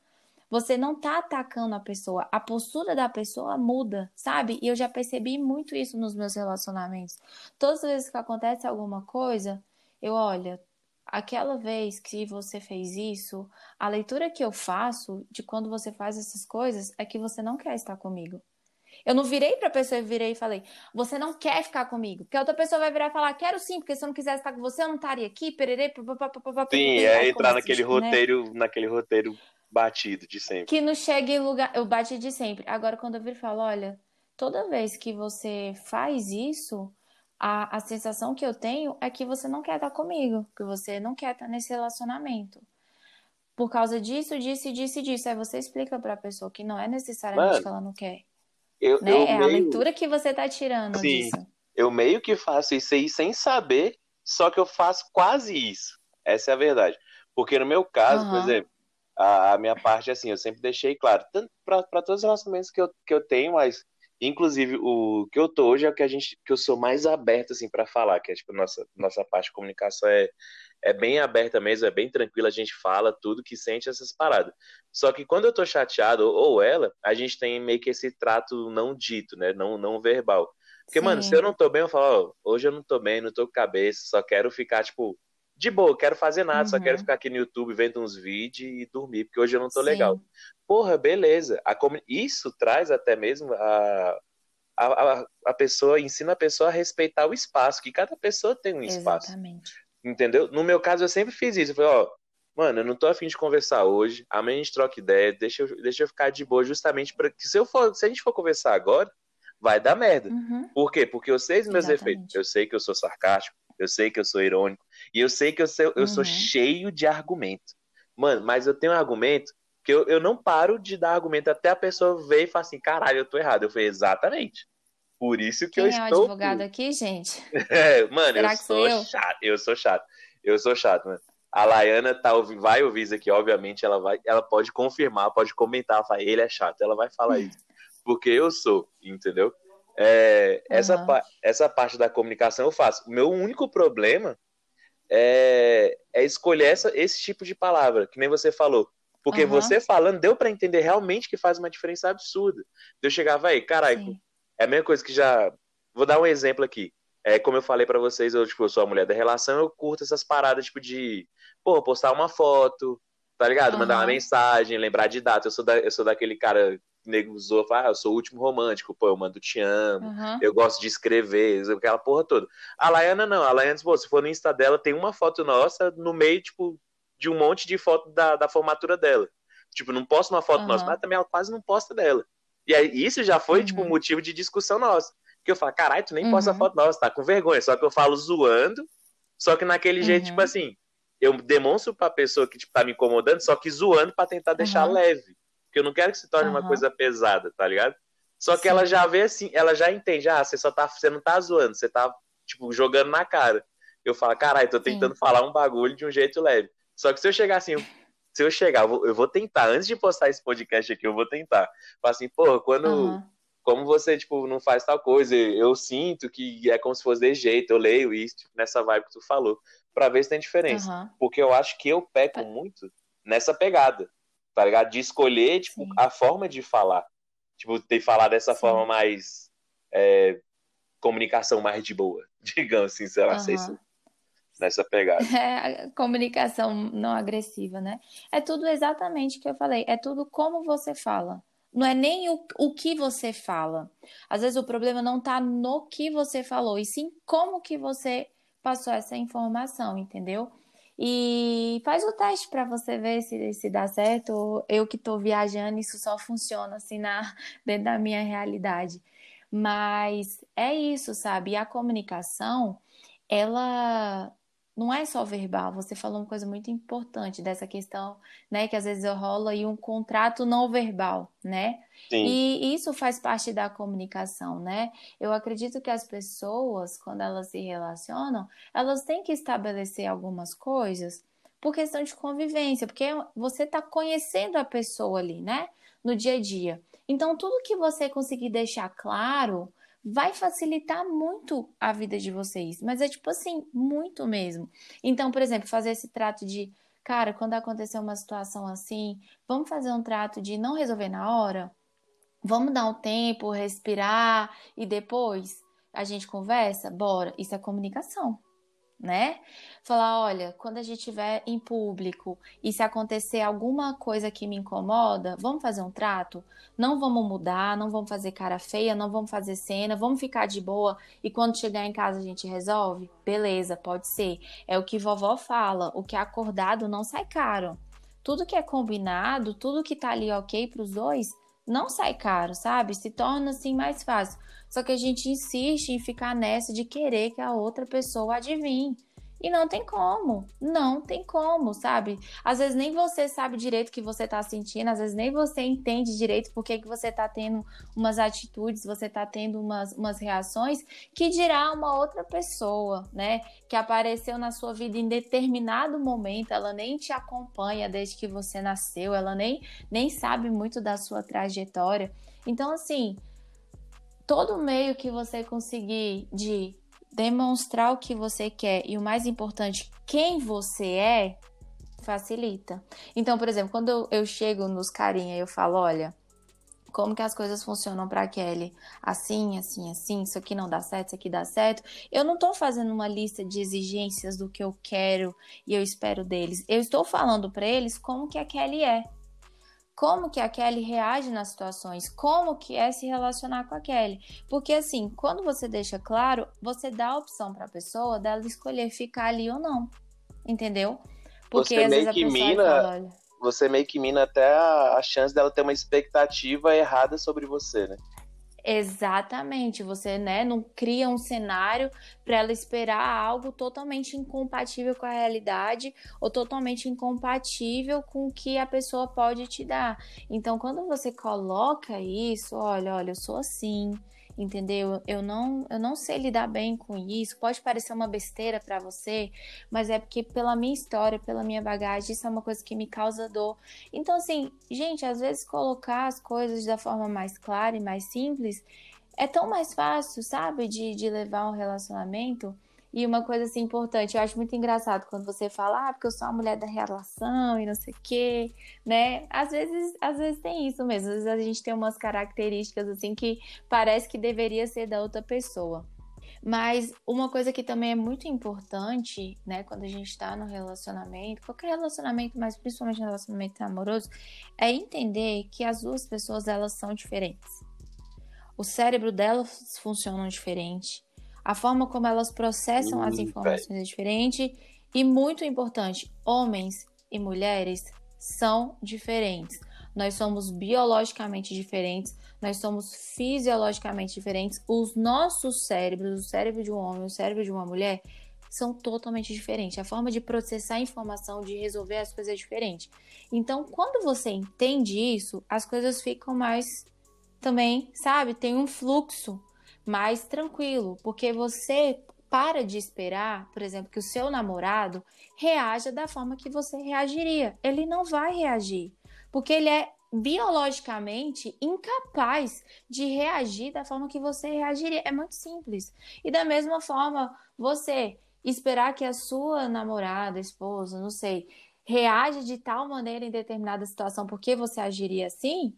você não tá atacando a pessoa, a postura da pessoa muda, sabe? E eu já percebi muito isso nos meus relacionamentos. Todas as vezes que acontece alguma coisa, eu olha, aquela vez que você fez isso, a leitura que eu faço de quando você faz essas coisas é que você não quer estar comigo. Eu não virei para a pessoa e virei e falei, você não quer ficar comigo. Porque a outra pessoa vai virar e falar, quero sim, porque se eu não quisesse estar com você, eu não estaria aqui, pererê, papapá. Sim, é entrar naquele roteiro, né? naquele roteiro batido de sempre. Que não chega em lugar, eu bati de sempre. Agora, quando eu viro e falo, olha, toda vez que você faz isso, a, a sensação que eu tenho é que você não quer estar comigo, que você não quer estar nesse relacionamento. Por causa disso, disso, disso disso. Aí você explica para a pessoa que não é necessariamente Mano, que ela não quer. Eu, né? eu é meio... a leitura que você está tirando Sim, disso. Eu meio que faço isso aí sem saber, só que eu faço quase isso. Essa é a verdade. Porque no meu caso, uhum. por exemplo, a, a, minha parte, assim, eu sempre deixei claro, tanto para todos os relacionamentos que eu, que eu tenho, mas Inclusive, o que eu tô hoje é o que a gente que eu sou mais aberto assim para falar, que é tipo nossa nossa parte de comunicação é é bem aberta mesmo, é bem tranquila, a gente fala tudo que sente essas paradas. Só que quando eu tô chateado ou ela, a gente tem meio que esse trato não dito, né, não não verbal. Porque Sim. mano, se eu não tô bem, eu falo, oh, hoje eu não tô bem, não tô com cabeça, só quero ficar tipo de boa, quero fazer nada, uhum. só quero uhum. ficar aqui no YouTube vendo uns vídeos e dormir, porque hoje eu não tô Sim. legal. Porra, beleza. Isso traz até mesmo a, a, a pessoa, ensina a pessoa a respeitar o espaço, que cada pessoa tem um espaço. Exatamente. Entendeu? No meu caso, eu sempre fiz isso. Eu falei, ó, mano, eu não tô afim de conversar hoje, amanhã a gente troca ideia, deixa eu, deixa eu ficar de boa, justamente para que se, eu for, se a gente for conversar agora, vai dar merda. Uhum. Por quê? Porque eu sei os meus Exatamente. efeitos. Eu sei que eu sou sarcástico, eu sei que eu sou irônico, e eu sei que eu sou, eu uhum. sou cheio de argumento. Mano, mas eu tenho um argumento que eu, eu não paro de dar argumento até a pessoa ver e falar assim, caralho, eu tô errado. Eu falei, exatamente. Por isso que Quem eu é estou. Quem é o advogado aqui, gente? É, mano, Será eu sou eu? chato. Eu sou chato. Eu sou chato, mano. A Laiana tá, vai ouvir isso aqui, obviamente, ela vai, ela pode confirmar, pode comentar, falar, ele é chato, ela vai falar isso. Porque eu sou, entendeu? É, uhum. essa, essa parte da comunicação eu faço. O meu único problema é, é escolher essa, esse tipo de palavra, que nem você falou. Porque uhum. você falando, deu para entender realmente que faz uma diferença absurda. Eu chegava aí, caralho, é a mesma coisa que já. Vou dar um exemplo aqui. é, como eu falei para vocês, eu, tipo, eu sou a mulher da relação, eu curto essas paradas, tipo, de, pô, postar uma foto, tá ligado? Mandar uma mensagem, lembrar de data. Eu sou, da, eu sou daquele cara que nego usou, ah, eu sou o último romântico, pô, eu mando te amo, uhum. eu gosto de escrever, aquela porra toda. A Laiana não, a Laiana, pô, se for no Insta dela, tem uma foto nossa no meio, tipo, de um monte de foto da, da formatura dela. Tipo, não posta uma foto uhum. nossa, mas também ela quase não posta dela. E aí, isso já foi, tipo, uhum. tipo, motivo de discussão nossa. Porque eu falo, caralho, tu nem uhum. posta foto nossa, tá com vergonha. Só que eu falo zoando, só que naquele jeito, tipo uhum. assim, eu demonstro pra pessoa que, tipo, tá me incomodando, só que zoando para tentar deixar leve. Porque eu não quero que se torne uma coisa pesada, tá ligado? Só que Sim. ela já vê assim, ela já entende, ah, você só tá, você não tá zoando, você tá, tipo, jogando na cara. Eu falo, caralho, tô tentando Sim. falar um bagulho de um jeito leve. Só que se eu chegar assim, se eu chegar, eu vou, eu vou, tentar, antes de postar esse podcast aqui, eu vou tentar. Falar assim, pô, quando. Uhum. Como você, tipo, não faz tal coisa, eu sinto que é como se fosse de jeito, eu leio isso, tipo, nessa vibe que tu falou, pra ver se tem diferença. Uhum. Porque eu acho que eu peco muito nessa pegada, tá ligado? De escolher, tipo, Sim. a forma de falar. Tipo, ter falar dessa Sim. forma mais. É, comunicação mais de boa, digamos assim, sei lá, uhum. sei se nessa pegada. É, comunicação não agressiva, né? É tudo exatamente o que eu falei. É tudo como você fala. Não é nem o, o que você fala. Às vezes o problema não está no que você falou, e sim como que você passou essa informação, entendeu? E faz o teste para você ver se, se dá certo. Eu que estou viajando, isso só funciona assim na, dentro da minha realidade. Mas é isso, sabe? E a comunicação, ela não é só verbal. Você falou uma coisa muito importante dessa questão, né, que às vezes rola aí um contrato não verbal, né? Sim. E isso faz parte da comunicação, né? Eu acredito que as pessoas, quando elas se relacionam, elas têm que estabelecer algumas coisas por questão de convivência, porque você está conhecendo a pessoa ali, né? No dia a dia. Então, tudo que você conseguir deixar claro, vai facilitar muito a vida de vocês. Mas é tipo assim, muito mesmo. Então, por exemplo, fazer esse trato de, cara, quando acontecer uma situação assim, vamos fazer um trato de não resolver na hora? Vamos dar um tempo, respirar e depois a gente conversa? Bora. Isso é comunicação né? Falar, olha, quando a gente estiver em público e se acontecer alguma coisa que me incomoda, vamos fazer um trato? Não vamos mudar, não vamos fazer cara feia, não vamos fazer cena, vamos ficar de boa e quando chegar em casa a gente resolve? Beleza, pode ser. É o que vovó fala, o que é acordado não sai caro. Tudo que é combinado, tudo que tá ali ok para os dois, não sai caro, sabe? Se torna assim mais fácil. Só que a gente insiste em ficar nessa de querer que a outra pessoa adivinhe. E não tem como, não tem como, sabe? Às vezes nem você sabe direito o que você tá sentindo, às vezes nem você entende direito por que, que você tá tendo umas atitudes, você tá tendo umas, umas reações, que dirá uma outra pessoa, né? Que apareceu na sua vida em determinado momento, ela nem te acompanha desde que você nasceu, ela nem, nem sabe muito da sua trajetória. Então, assim, todo meio que você conseguir de demonstrar o que você quer e o mais importante, quem você é, facilita. Então, por exemplo, quando eu, chego nos carinha e eu falo, olha, como que as coisas funcionam para Kelly? Assim, assim, assim, isso aqui não dá certo, isso aqui dá certo. Eu não estou fazendo uma lista de exigências do que eu quero e eu espero deles. Eu estou falando para eles como que a Kelly é como que a Kelly reage nas situações, como que é se relacionar com a Kelly. Porque assim, quando você deixa claro, você dá a opção para a pessoa dela escolher ficar ali ou não. Entendeu? Porque você meio que mina, fala, você meio que mina até a, a chance dela ter uma expectativa errada sobre você, né? Exatamente, você né, não cria um cenário para ela esperar algo totalmente incompatível com a realidade ou totalmente incompatível com o que a pessoa pode te dar. Então, quando você coloca isso, olha, olha, eu sou assim, entendeu? Eu não, eu não sei lidar bem com isso. Pode parecer uma besteira para você, mas é porque pela minha história, pela minha bagagem, isso é uma coisa que me causa dor. Então, assim, gente, às vezes colocar as coisas da forma mais clara e mais simples é tão mais fácil, sabe, de, de levar um relacionamento. E uma coisa assim importante, eu acho muito engraçado quando você fala, ah, porque eu sou a mulher da relação e não sei o quê, né? Às vezes, às vezes tem isso mesmo, às vezes a gente tem umas características assim que parece que deveria ser da outra pessoa. Mas uma coisa que também é muito importante, né, quando a gente está no relacionamento, qualquer relacionamento, mas principalmente relacionamento amoroso, é entender que as duas pessoas elas são diferentes. O cérebro delas funciona diferente, a forma como elas processam as informações é diferente e muito importante, homens e mulheres são diferentes. Nós somos biologicamente diferentes, nós somos fisiologicamente diferentes. Os nossos cérebros, o cérebro de um homem, o cérebro de uma mulher, são totalmente diferentes. A forma de processar a informação, de resolver as coisas é diferente. Então, quando você entende isso, as coisas ficam mais também, sabe? Tem um fluxo mais tranquilo, porque você para de esperar, por exemplo, que o seu namorado reaja da forma que você reagiria. Ele não vai reagir, porque ele é biologicamente incapaz de reagir da forma que você reagiria. É muito simples. E da mesma forma, você esperar que a sua namorada, esposa, não sei, reaja de tal maneira em determinada situação porque você agiria assim,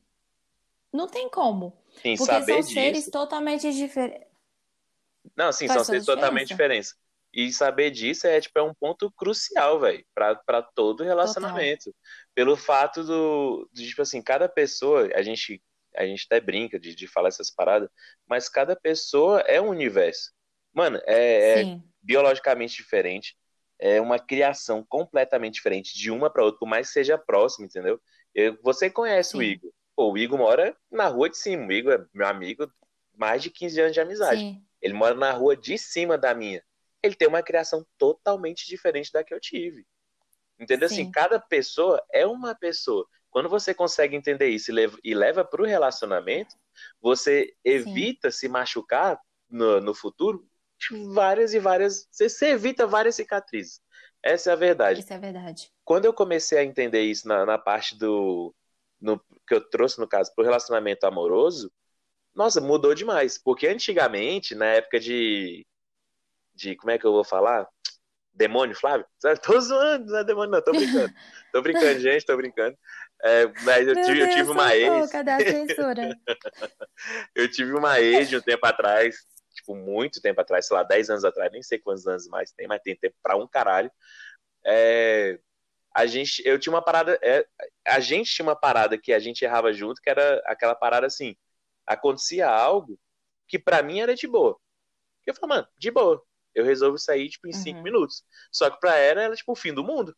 não tem como. Sim, porque são disso, seres totalmente diferentes. Não, sim, são seres totalmente diferentes. E saber disso é, tipo, é um ponto crucial, velho, para todo relacionamento. Total. Pelo fato do, de, tipo assim, cada pessoa, a gente, a gente até brinca de, de falar essas paradas, mas cada pessoa é um universo. Mano, é, é biologicamente diferente, é uma criação completamente diferente de uma para outra, por mais que seja próximo, entendeu? Eu, você conhece Sim. o Igor. Pô, o Igor mora na rua de cima. O Igor é meu amigo, mais de 15 anos de amizade. Sim. Ele mora na rua de cima da minha ele tem uma criação totalmente diferente da que eu tive. Entendeu? Assim, Sim. Assim, cada pessoa é uma pessoa. Quando você consegue entender isso e leva, e leva para o relacionamento, você evita Sim. se machucar no, no futuro várias e várias. Você, você, evita várias cicatrizes. Essa é a verdade. Isso é verdade. Quando eu comecei a entender isso na, na parte do. No, que eu trouxe, no caso, para o relacionamento amoroso, nossa, mudou demais. Porque antigamente, na época de de como é que eu vou falar? Demônio, Flávio? Tô zoando, não é demônio, não, tô brincando. Tô brincando, gente, tô brincando. É, mas eu tive, Deus, eu tive uma ex. Cadê a censura? eu tive uma ex de um tempo atrás, tipo, muito tempo atrás, sei lá, 10 anos atrás, nem sei quantos anos mais tem, mas tem tempo pra um caralho. É, a gente, eu tinha uma parada, é, a gente tinha uma parada que a gente errava junto, que era aquela parada assim, acontecia algo que para mim era de boa. Eu falei, mano, de boa eu resolvo sair, tipo, em cinco uhum. minutos. Só que pra ela, era, tipo, o fim do mundo.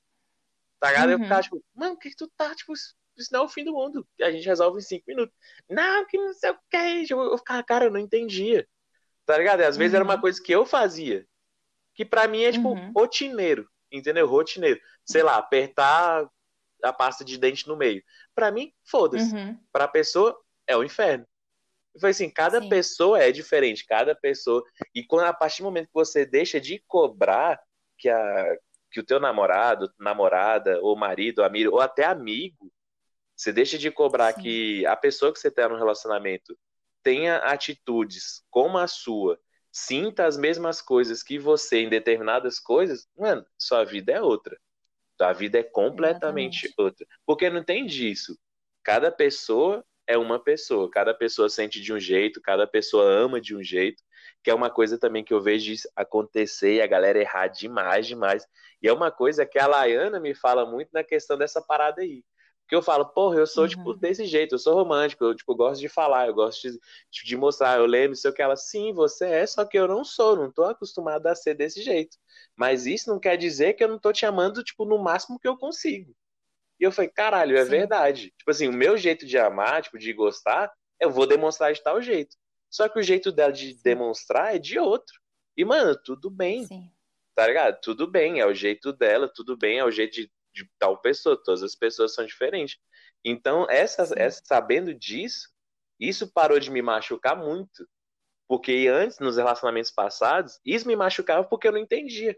Tá ligado? Uhum. Eu ficava, tipo, mano, o que, que tu tá, tipo, isso não é o fim do mundo. A gente resolve em cinco minutos. Não, que não sei o que. Eu ficava, cara, eu não entendia. Tá ligado? E às vezes era uma uhum. coisa que eu fazia. Que pra mim é, tipo, uhum. rotineiro. Entendeu? Rotineiro. Sei lá, apertar a pasta de dente no meio. Pra mim, foda-se. Uhum. Pra pessoa, é o inferno. Foi assim, cada Sim. pessoa é diferente, cada pessoa. E quando a partir do momento que você deixa de cobrar que, a, que o teu namorado, namorada, ou marido, amigo, ou até amigo, você deixa de cobrar Sim. que a pessoa que você está no relacionamento tenha atitudes como a sua, sinta as mesmas coisas que você em determinadas coisas, mano, sua vida é outra. Sua vida é completamente Exatamente. outra. Porque não tem disso. Cada pessoa é uma pessoa. Cada pessoa sente de um jeito, cada pessoa ama de um jeito, que é uma coisa também que eu vejo acontecer e a galera errar demais, demais. E é uma coisa que a Laiana me fala muito na questão dessa parada aí. Porque eu falo, porra, eu sou, tipo, uhum. tipo, desse jeito, eu sou romântico, eu, tipo, gosto de falar, eu gosto de, tipo, de mostrar, eu lembro, sei o que ela, sim, você é, só que eu não sou, não tô acostumada a ser desse jeito. Mas isso não quer dizer que eu não tô te amando, tipo, no máximo que eu consigo. E eu falei, caralho, é Sim. verdade. Tipo assim, o meu jeito de amar, tipo, de gostar, eu vou demonstrar de tal jeito. Só que o jeito dela de demonstrar é de outro. E, mano, tudo bem. Sim. Tá ligado? Tudo bem, é o jeito dela, tudo bem, é o jeito de, de tal pessoa. Todas as pessoas são diferentes. Então, essa, essa, sabendo disso, isso parou de me machucar muito. Porque antes, nos relacionamentos passados, isso me machucava porque eu não entendia.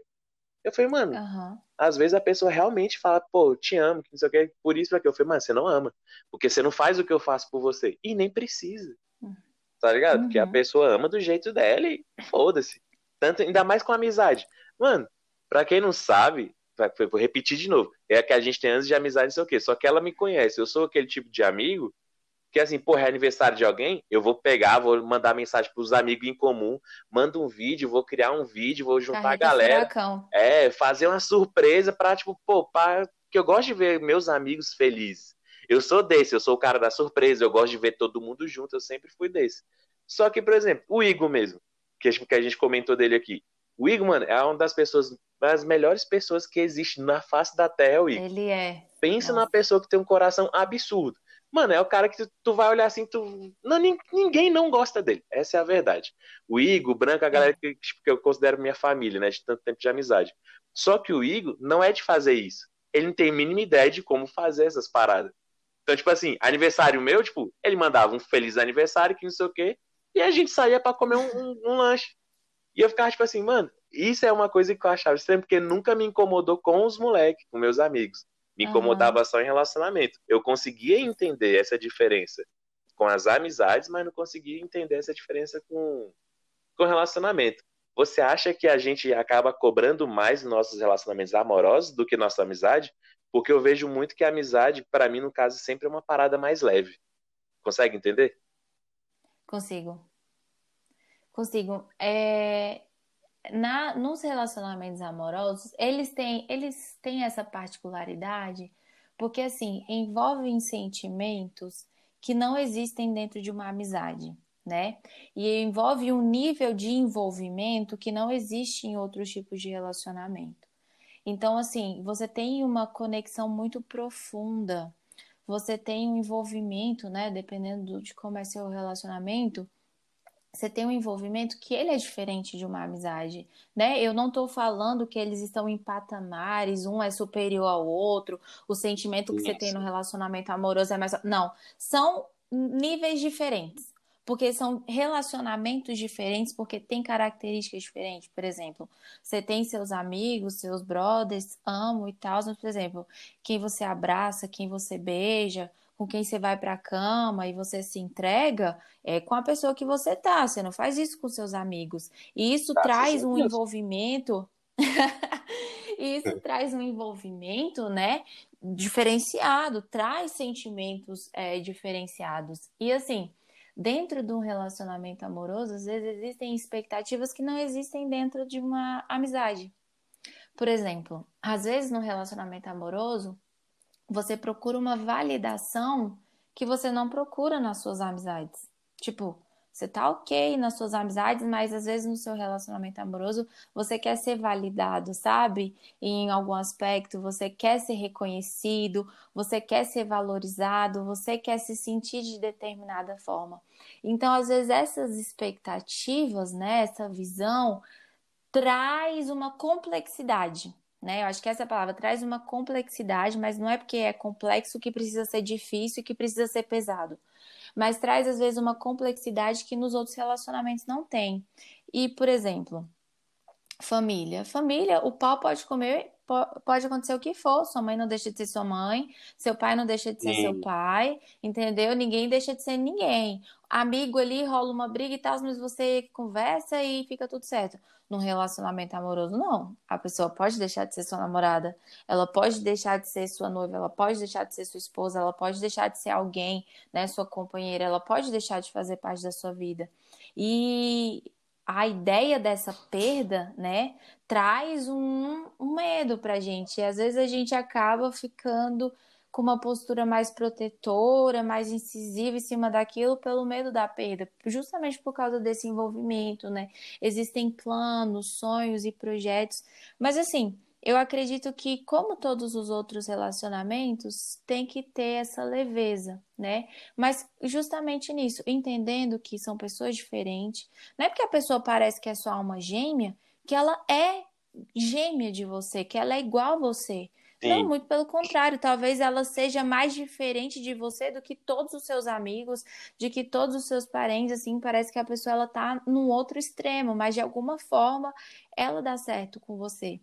Eu falei, mano, uhum. às vezes a pessoa realmente fala, pô, eu te amo, que não sei o que, por isso que eu falei, mano, você não ama. Porque você não faz o que eu faço por você. E nem precisa. Uhum. Tá ligado? Porque a uhum. pessoa ama do jeito dela e foda-se. Tanto, ainda mais com amizade. Mano, pra quem não sabe, vou repetir de novo. É que a gente tem anos de amizade, não sei o quê. Só que ela me conhece. Eu sou aquele tipo de amigo que assim, porra, é aniversário de alguém, eu vou pegar, vou mandar mensagem pros amigos em comum, mando um vídeo, vou criar um vídeo, vou juntar Carrega a galera. Furacão. É, fazer uma surpresa pra, tipo, pô, pra, que eu gosto de ver meus amigos felizes. Eu sou desse, eu sou o cara da surpresa, eu gosto de ver todo mundo junto, eu sempre fui desse. Só que, por exemplo, o Igor mesmo, que a gente comentou dele aqui. O Igor, mano, é uma das pessoas, das melhores pessoas que existe na face da Terra, é o Igor. Ele é. Pensa Nossa. numa pessoa que tem um coração absurdo. Mano, é o cara que tu, tu vai olhar assim, tu. Não, ninguém não gosta dele. Essa é a verdade. O Igor, o Branco, a galera que, que eu considero minha família, né? De tanto tempo de amizade. Só que o Igor não é de fazer isso. Ele não tem a mínima ideia de como fazer essas paradas. Então, tipo assim, aniversário meu, tipo, ele mandava um feliz aniversário, que não sei o quê, e a gente saía para comer um, um, um, lanche. E eu ficava, tipo assim, mano, isso é uma coisa que eu achava estranho, porque nunca me incomodou com os moleques, com meus amigos. Me incomodava uhum. só em relacionamento. Eu conseguia entender essa diferença com as amizades, mas não conseguia entender essa diferença com, com relacionamento. Você acha que a gente acaba cobrando mais nossos relacionamentos amorosos do que nossa amizade? Porque eu vejo muito que a amizade, para mim, no caso, sempre é uma parada mais leve. Consegue entender? Consigo. Consigo. É, na, nos relacionamentos amorosos, eles têm, eles têm essa particularidade porque, assim, envolvem sentimentos que não existem dentro de uma amizade, né? E envolve um nível de envolvimento que não existe em outros tipos de relacionamento. Então, assim, você tem uma conexão muito profunda, você tem um envolvimento, né? Dependendo de como é seu relacionamento, você tem um envolvimento que ele é diferente de uma amizade, né? Eu não estou falando que eles estão em patamares, um é superior ao outro, o sentimento que Isso. você tem no relacionamento amoroso é mais. Não, são níveis diferentes. Porque são relacionamentos diferentes, porque tem características diferentes. Por exemplo, você tem seus amigos, seus brothers, amo e tal, mas, por exemplo, quem você abraça, quem você beija, com quem você vai para a cama e você se entrega é com a pessoa que você tá. Você não faz isso com seus amigos. E isso tá, traz um envolvimento. isso hum. traz um envolvimento, né? Diferenciado, traz sentimentos é, diferenciados. E assim, dentro de um relacionamento amoroso, às vezes existem expectativas que não existem dentro de uma amizade. Por exemplo, às vezes no relacionamento amoroso, você procura uma validação que você não procura nas suas amizades. Tipo, você tá ok nas suas amizades, mas às vezes no seu relacionamento amoroso você quer ser validado, sabe? em algum aspecto você quer ser reconhecido, você quer ser valorizado, você quer se sentir de determinada forma. Então, às vezes essas expectativas, né, essa visão traz uma complexidade né? Eu acho que essa palavra traz uma complexidade, mas não é porque é complexo que precisa ser difícil e que precisa ser pesado. Mas traz, às vezes, uma complexidade que nos outros relacionamentos não tem. E, por exemplo, família. Família, o pau pode comer, pode acontecer o que for. Sua mãe não deixa de ser sua mãe, seu pai não deixa de ser Sim. seu pai, entendeu? Ninguém deixa de ser ninguém. Amigo ali rola uma briga e tal, mas você conversa e fica tudo certo num relacionamento amoroso, não. A pessoa pode deixar de ser sua namorada, ela pode deixar de ser sua noiva, ela pode deixar de ser sua esposa, ela pode deixar de ser alguém, né, sua companheira, ela pode deixar de fazer parte da sua vida. E a ideia dessa perda, né, traz um, um medo pra gente. E às vezes a gente acaba ficando com uma postura mais protetora, mais incisiva em cima daquilo pelo medo da perda, justamente por causa desse envolvimento, né? Existem planos, sonhos e projetos, mas assim, eu acredito que, como todos os outros relacionamentos, tem que ter essa leveza, né? Mas justamente nisso, entendendo que são pessoas diferentes, não é porque a pessoa parece que é sua alma gêmea, que ela é gêmea de você, que ela é igual a você. Sim. Não, muito pelo contrário, talvez ela seja mais diferente de você do que todos os seus amigos, de que todos os seus parentes, assim, parece que a pessoa ela tá num outro extremo, mas de alguma forma ela dá certo com você.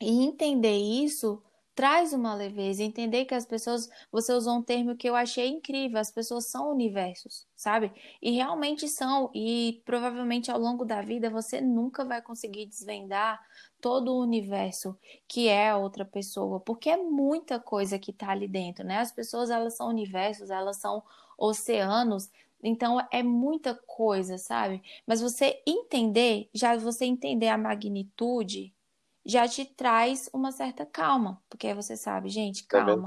E entender isso traz uma leveza, entender que as pessoas, você usou um termo que eu achei incrível, as pessoas são universos, sabe? E realmente são, e provavelmente ao longo da vida você nunca vai conseguir desvendar todo o universo que é a outra pessoa, porque é muita coisa que tá ali dentro, né? As pessoas, elas são universos, elas são oceanos. Então é muita coisa, sabe? Mas você entender, já você entender a magnitude, já te traz uma certa calma, porque aí você sabe, gente, é calma.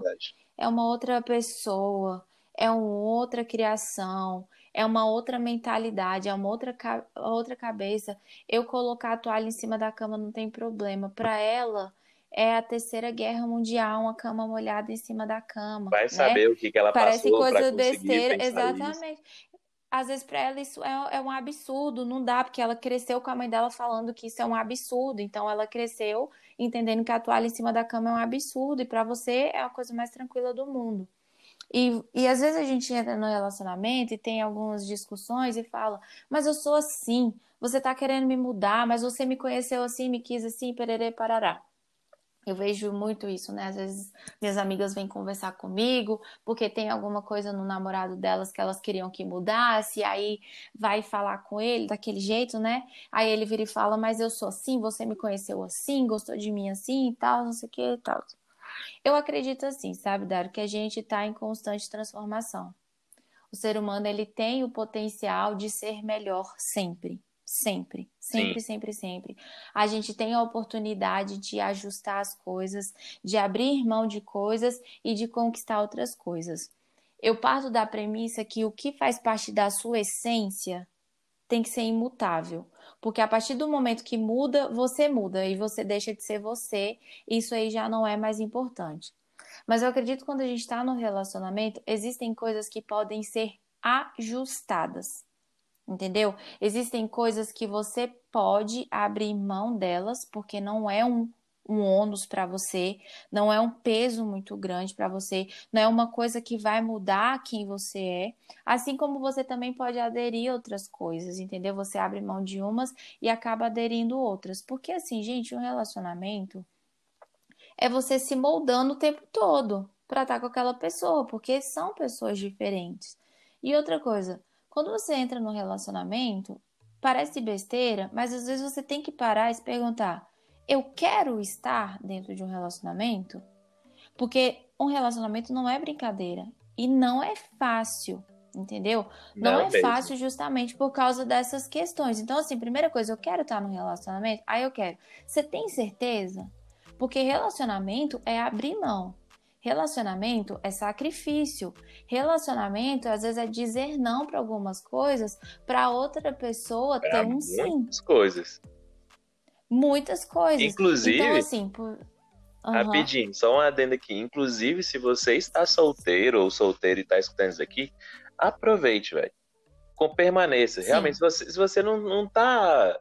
É, é uma outra pessoa, é uma outra criação, é uma outra mentalidade, é uma outra, outra cabeça. Eu colocar a toalha em cima da cama não tem problema. Para ela, é a terceira guerra mundial, uma cama molhada em cima da cama. Vai né? saber o que, que ela Parece passou coisa besteira, exatamente. Isso. Às vezes para ela isso é, é, um absurdo, não dá, porque ela cresceu com a mãe dela falando que isso é um absurdo. Então ela cresceu entendendo que a toalha em cima da cama é um absurdo e para você é a coisa mais tranquila do mundo. E, e às vezes a gente entra no relacionamento e tem algumas discussões e fala, mas eu sou assim, você tá querendo me mudar, mas você me conheceu assim, me quis assim, pererê, parará. Eu vejo muito isso, né? Às vezes minhas amigas vêm conversar comigo porque tem alguma coisa no namorado delas que elas queriam que mudasse, aí vai falar com ele daquele jeito, né? Aí ele vira e fala: Mas eu sou assim, você me conheceu assim, gostou de mim assim e tal, não sei o que e tal. Eu acredito assim, sabe, Dário, que a gente está em constante transformação. O ser humano ele tem o potencial de ser melhor sempre, sempre, sempre, Sim. sempre, sempre. A gente tem a oportunidade de ajustar as coisas, de abrir mão de coisas e de conquistar outras coisas. Eu parto da premissa que o que faz parte da sua essência tem que ser imutável. Porque a partir do momento que muda, você muda e você deixa de ser você, isso aí já não é mais importante. Mas eu acredito que quando a gente está no relacionamento, existem coisas que podem ser ajustadas. Entendeu? Existem coisas que você pode abrir mão delas, porque não é um um ônus para você, não é um peso muito grande para você, não é uma coisa que vai mudar quem você é, assim como você também pode aderir a outras coisas, entendeu? Você abre mão de umas e acaba aderindo outras. Porque assim, gente, um relacionamento é você se moldando o tempo todo para estar com aquela pessoa, porque são pessoas diferentes. E outra coisa, quando você entra no relacionamento, parece besteira, mas às vezes você tem que parar e se perguntar: eu quero estar dentro de um relacionamento? Porque um relacionamento não é brincadeira e não é fácil, entendeu? Não, não é mesmo. fácil justamente por causa dessas questões. Então, assim, primeira coisa, eu quero estar no relacionamento? Aí eu quero. Você tem certeza? Porque relacionamento é abrir mão. Relacionamento é sacrifício. Relacionamento, às vezes, é dizer não para algumas coisas para outra pessoa é ter um sim. Muitas coisas muitas coisas. Inclusive, então, assim, por... uhum. rapidinho, só um adendo aqui. Inclusive, se você está solteiro ou solteiro e está escutando isso aqui, aproveite, velho. Com permaneça. Sim. Realmente, se você, se você não, não tá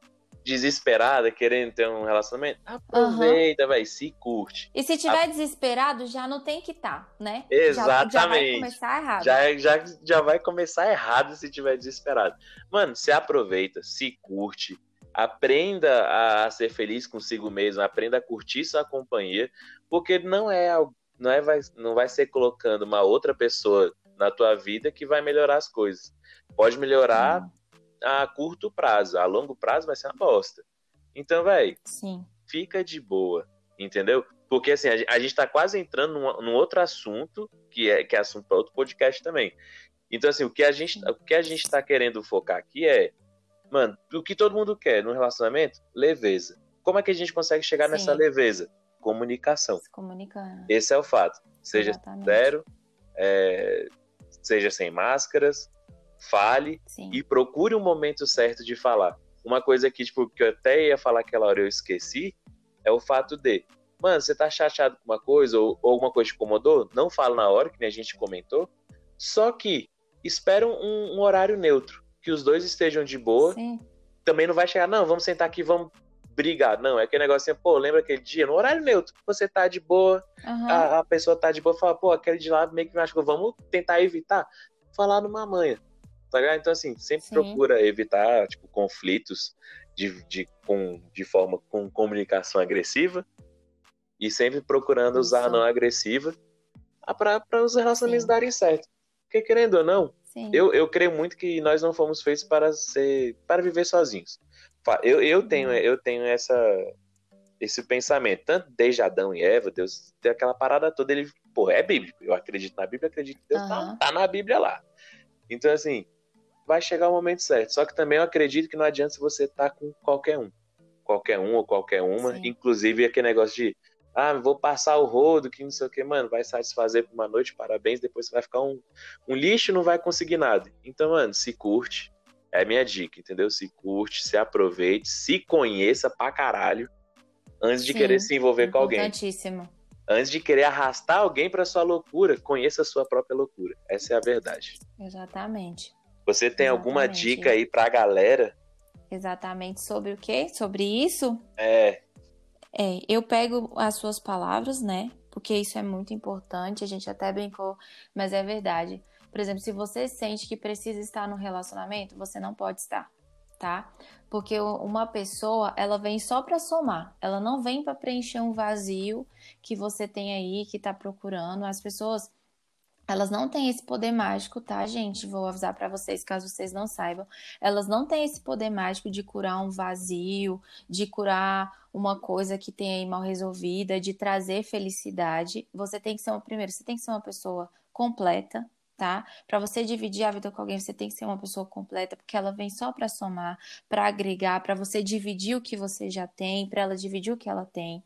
desesperada, querendo ter um relacionamento, aproveita, uhum. vai, se curte. E se tiver A... desesperado, já não tem que estar, tá, né? Exatamente. Já, já, vai começar errado. Já, já, já vai começar errado se tiver desesperado. Mano, se aproveita, se curte, aprenda a ser feliz consigo mesmo, aprenda a curtir sua companhia, porque não é não é vai, não vai ser colocando uma outra pessoa na tua vida que vai melhorar as coisas. Pode melhorar hum. A curto prazo, a longo prazo vai ser uma bosta. Então, velho, fica de boa, entendeu? Porque assim, a, gente tá quase entrando num, num outro assunto, que é, que é assunto para outro podcast também. Então, assim, o que a gente, o que a gente tá querendo focar aqui é Mano, o que todo mundo quer no relacionamento? Leveza. Como é que a gente consegue chegar Sim. nessa leveza? Comunicação. Se comunicando. Esse é o fato. Seja zero, é, seja sem máscaras, fale Sim. e procure um momento certo de falar. Uma coisa que, tipo, que eu até ia falar aquela hora eu esqueci, é o fato de, mano, você tá chateado com uma coisa ou, ou alguma coisa te incomodou? Não fala na hora, que nem a gente comentou. Só que espera um, um horário neutro que os dois estejam de boa. Sim. Também não vai chegar, não, vamos sentar aqui, vamos brigar. Não, é aquele negócio assim, pô, lembra aquele dia, no horário neutro, você tá de boa, uhum. a, a, pessoa tá de boa, fala, pô, aquele de lá meio que me machucou, vamos tentar evitar. Falar numa manha, tá ligado? Então, assim, sempre Sim. procura evitar, tipo, conflitos de, de, com, de forma com comunicação agressiva e sempre procurando Isso. usar a não agressiva para os relacionamentos Sim. darem certo. Porque, querendo ou não, eu, eu creio muito que nós não fomos feitos para ser para viver sozinhos. Eu, eu tenho uhum. eu tenho essa esse pensamento, tanto desde Adão e Eva, Deus tem aquela parada toda, ele, pô, é bíblico. Eu acredito na Bíblia, acredito que Deus uhum. tá, tá, na Bíblia lá. Então, assim, vai chegar o momento certo. Só que também eu acredito que não adianta você estar tá com qualquer um. Qualquer um ou qualquer uma. Sim. Inclusive aquele negócio de ah, vou passar o rodo, que não sei o que, mano, vai satisfazer por uma noite, parabéns, depois você vai ficar um, um lixo não vai conseguir nada. Então, mano, se curte, é minha dica, entendeu? Se curte, se aproveite, se conheça pra caralho, antes de Sim, querer se envolver com alguém. Antes de querer arrastar alguém pra sua loucura, conheça a sua própria loucura. Essa é a verdade. Exatamente. Você tem Exatamente. alguma dica aí pra galera? Exatamente sobre o quê? Sobre isso? É, é, eu pego as suas palavras, né? Porque isso é muito importante, a gente até brincou, mas é verdade. Por exemplo, se você sente que precisa estar no relacionamento, você não pode estar, tá? Porque uma pessoa, ela vem só para somar, ela não vem para preencher um vazio que você tem aí, que tá procurando. As pessoas, elas não têm esse poder mágico, tá, gente? Vou avisar para vocês, caso vocês não saibam. Elas não têm esse poder mágico de curar um vazio, de curar uma coisa que tem aí mal resolvida, de trazer felicidade. Você tem que ser uma primeiro, você tem que ser uma pessoa completa, tá? Para você dividir a vida com alguém, você tem que ser uma pessoa completa, porque ela vem só para somar, para agregar, para você dividir o que você já tem, para ela dividir o que ela tem.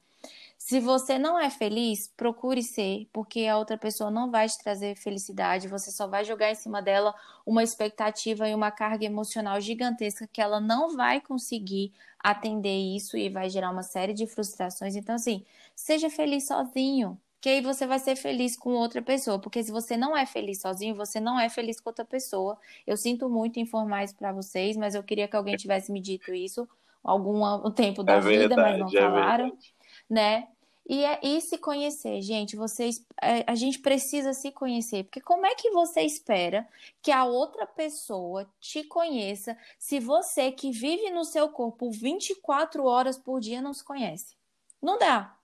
Se você não é feliz, procure ser, porque a outra pessoa não vai te trazer felicidade, você só vai jogar em cima dela uma expectativa e uma carga emocional gigantesca que ela não vai conseguir atender isso e vai gerar uma série de frustrações. Então, assim, seja feliz sozinho, que aí você vai ser feliz com outra pessoa, porque se você não é feliz sozinho, você não é feliz com outra pessoa. Eu sinto muito informar isso para vocês, mas eu queria que alguém tivesse me dito isso algum tempo da é vida, verdade, mas não é falaram, né? E, é, e se conhecer, gente, vocês, é, a gente precisa se conhecer, porque como é que você espera que a outra pessoa te conheça se você que vive no seu corpo 24 horas por dia não se conhece? Não dá.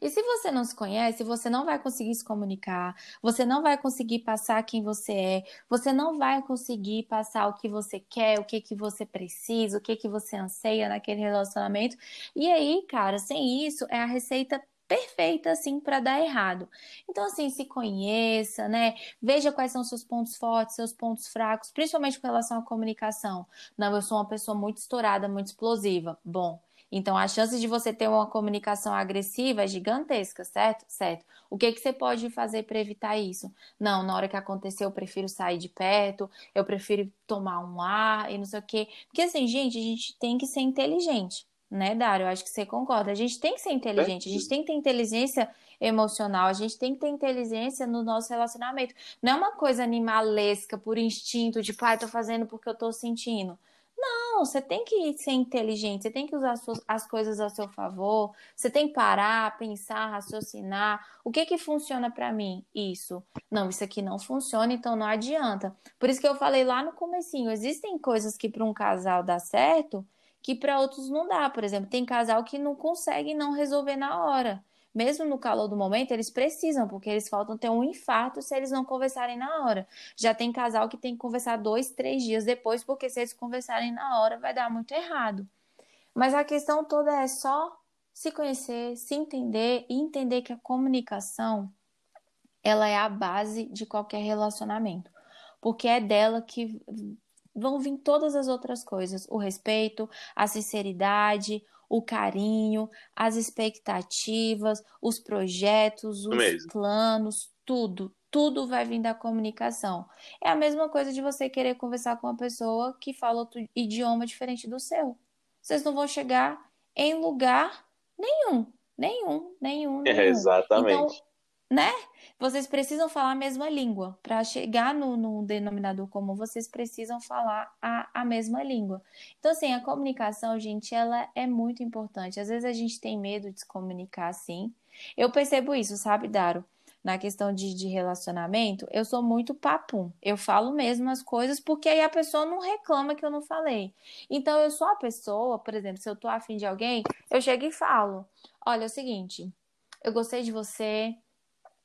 E se você não se conhece, você não vai conseguir se comunicar, você não vai conseguir passar quem você é, você não vai conseguir passar o que você quer, o que que você precisa, o que que você anseia naquele relacionamento. E aí, cara, sem isso é a receita perfeita assim para dar errado. Então assim, se conheça, né? Veja quais são seus pontos fortes, seus pontos fracos, principalmente com relação à comunicação. Não, eu sou uma pessoa muito estourada, muito explosiva. Bom, então, a chance de você ter uma comunicação agressiva é gigantesca, certo? Certo. O que, que você pode fazer para evitar isso? Não, na hora que acontecer, eu prefiro sair de perto, eu prefiro tomar um ar e não sei o quê. Porque, assim, gente, a gente tem que ser inteligente, né, Dário? Eu acho que você concorda. A gente tem que ser inteligente, a gente tem que ter inteligência emocional, a gente tem que ter inteligência no nosso relacionamento. Não é uma coisa animalesca, por instinto, de, pai, tô fazendo porque eu tô sentindo. Não, você tem que ser inteligente, você tem que usar as coisas a seu favor, você tem que parar, pensar, raciocinar. O que que funciona para mim? Isso. Não, isso aqui não funciona, então não adianta. Por isso que eu falei lá no comecinho, existem coisas que para um casal dá certo, que para outros não dá. Por exemplo, tem casal que não consegue não resolver na hora mesmo no calor do momento, eles precisam, porque eles faltam ter um infarto se eles não conversarem na hora. Já tem casal que tem que conversar dois, três dias depois, porque se eles conversarem na hora, vai dar muito errado. Mas a questão toda é só se conhecer, se entender e entender que a comunicação ela é a base de qualquer relacionamento, porque é dela que vão vir todas as outras coisas: o respeito, a sinceridade, o carinho, as expectativas, os projetos, os Mesmo. planos, tudo, tudo vai vir da comunicação. É a mesma coisa de você querer conversar com uma pessoa que fala outro idioma diferente do seu. Vocês não vão chegar em lugar nenhum, nenhum, nenhum. nenhum. É, exatamente. Então, né? Vocês precisam falar a mesma língua. Para chegar no, no, denominador comum, vocês precisam falar a, a mesma língua. Então, assim, a comunicação, gente, ela é muito importante. Às vezes a gente tem medo de se comunicar assim. Eu percebo isso, sabe, Daro? Na questão de, de relacionamento, eu sou muito papum. Eu falo mesmo as coisas porque aí a pessoa não reclama que eu não falei. Então, eu sou a pessoa, por exemplo, se eu tô afim de alguém, eu chego e falo: Olha, é o seguinte, eu gostei de você,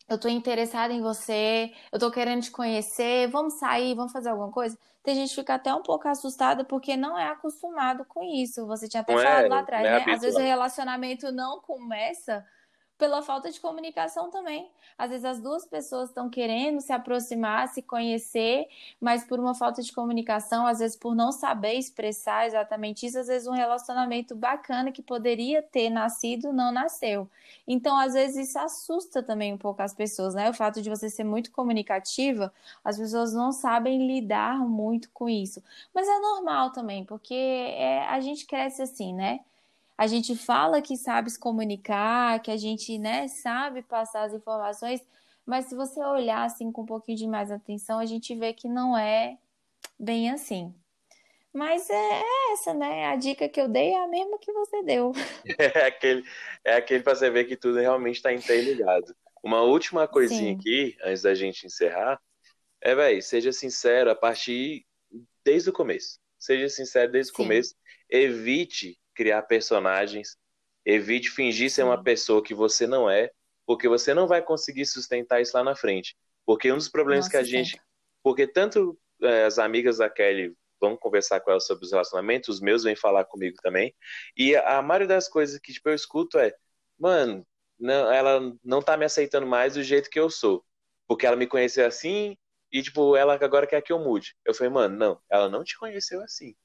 eu tô interessada em você, eu tô querendo te conhecer, vamos sair, vamos fazer alguma coisa. Tem gente que fica até um pouco assustada porque não é acostumado com isso. Você tinha até não falado é, lá atrás, é né? Às vezes o relacionamento não começa pela falta de comunicação também. Às vezes as duas pessoas estão querendo se aproximar, se conhecer, mas por uma falta de comunicação, às vezes por não saber expressar exatamente isso, às vezes um relacionamento bacana que poderia ter nascido não nasceu. Então, às vezes isso assusta também um pouco as pessoas, né? O fato de você ser muito comunicativa, as pessoas não sabem lidar muito com isso. Mas é normal também, porque é, a gente cresce assim, né? A gente fala que sabe se comunicar, que a gente, né, sabe passar as informações, mas se você olhar assim com um pouquinho de mais atenção, a gente vê que não é bem assim. Mas é, é essa, né? A dica que eu dei é a mesma que você deu. É aquele, é aquele para você ver que tudo realmente está interligado. Uma última coisinha Sim. aqui, antes da gente encerrar, é, velho, seja sincero a partir desde o começo. Seja sincero desde Sim. o começo. Evite criar personagens. Evite fingir ser uma pessoa que você não é, porque você não vai conseguir sustentar isso lá na frente. Porque um dos problemas Nossa, que a gente. Porque tanto é, as amigas da Kelly vão conversar com ela sobre os relacionamentos, os meus vêm falar comigo também. E a maioria das coisas que tipo, eu escuto é: mano, não, ela não tá me aceitando mais do jeito que eu sou. Porque ela me conheceu assim e, tipo, ela agora quer que eu mude. Eu falei, mano, não, ela não te conheceu assim.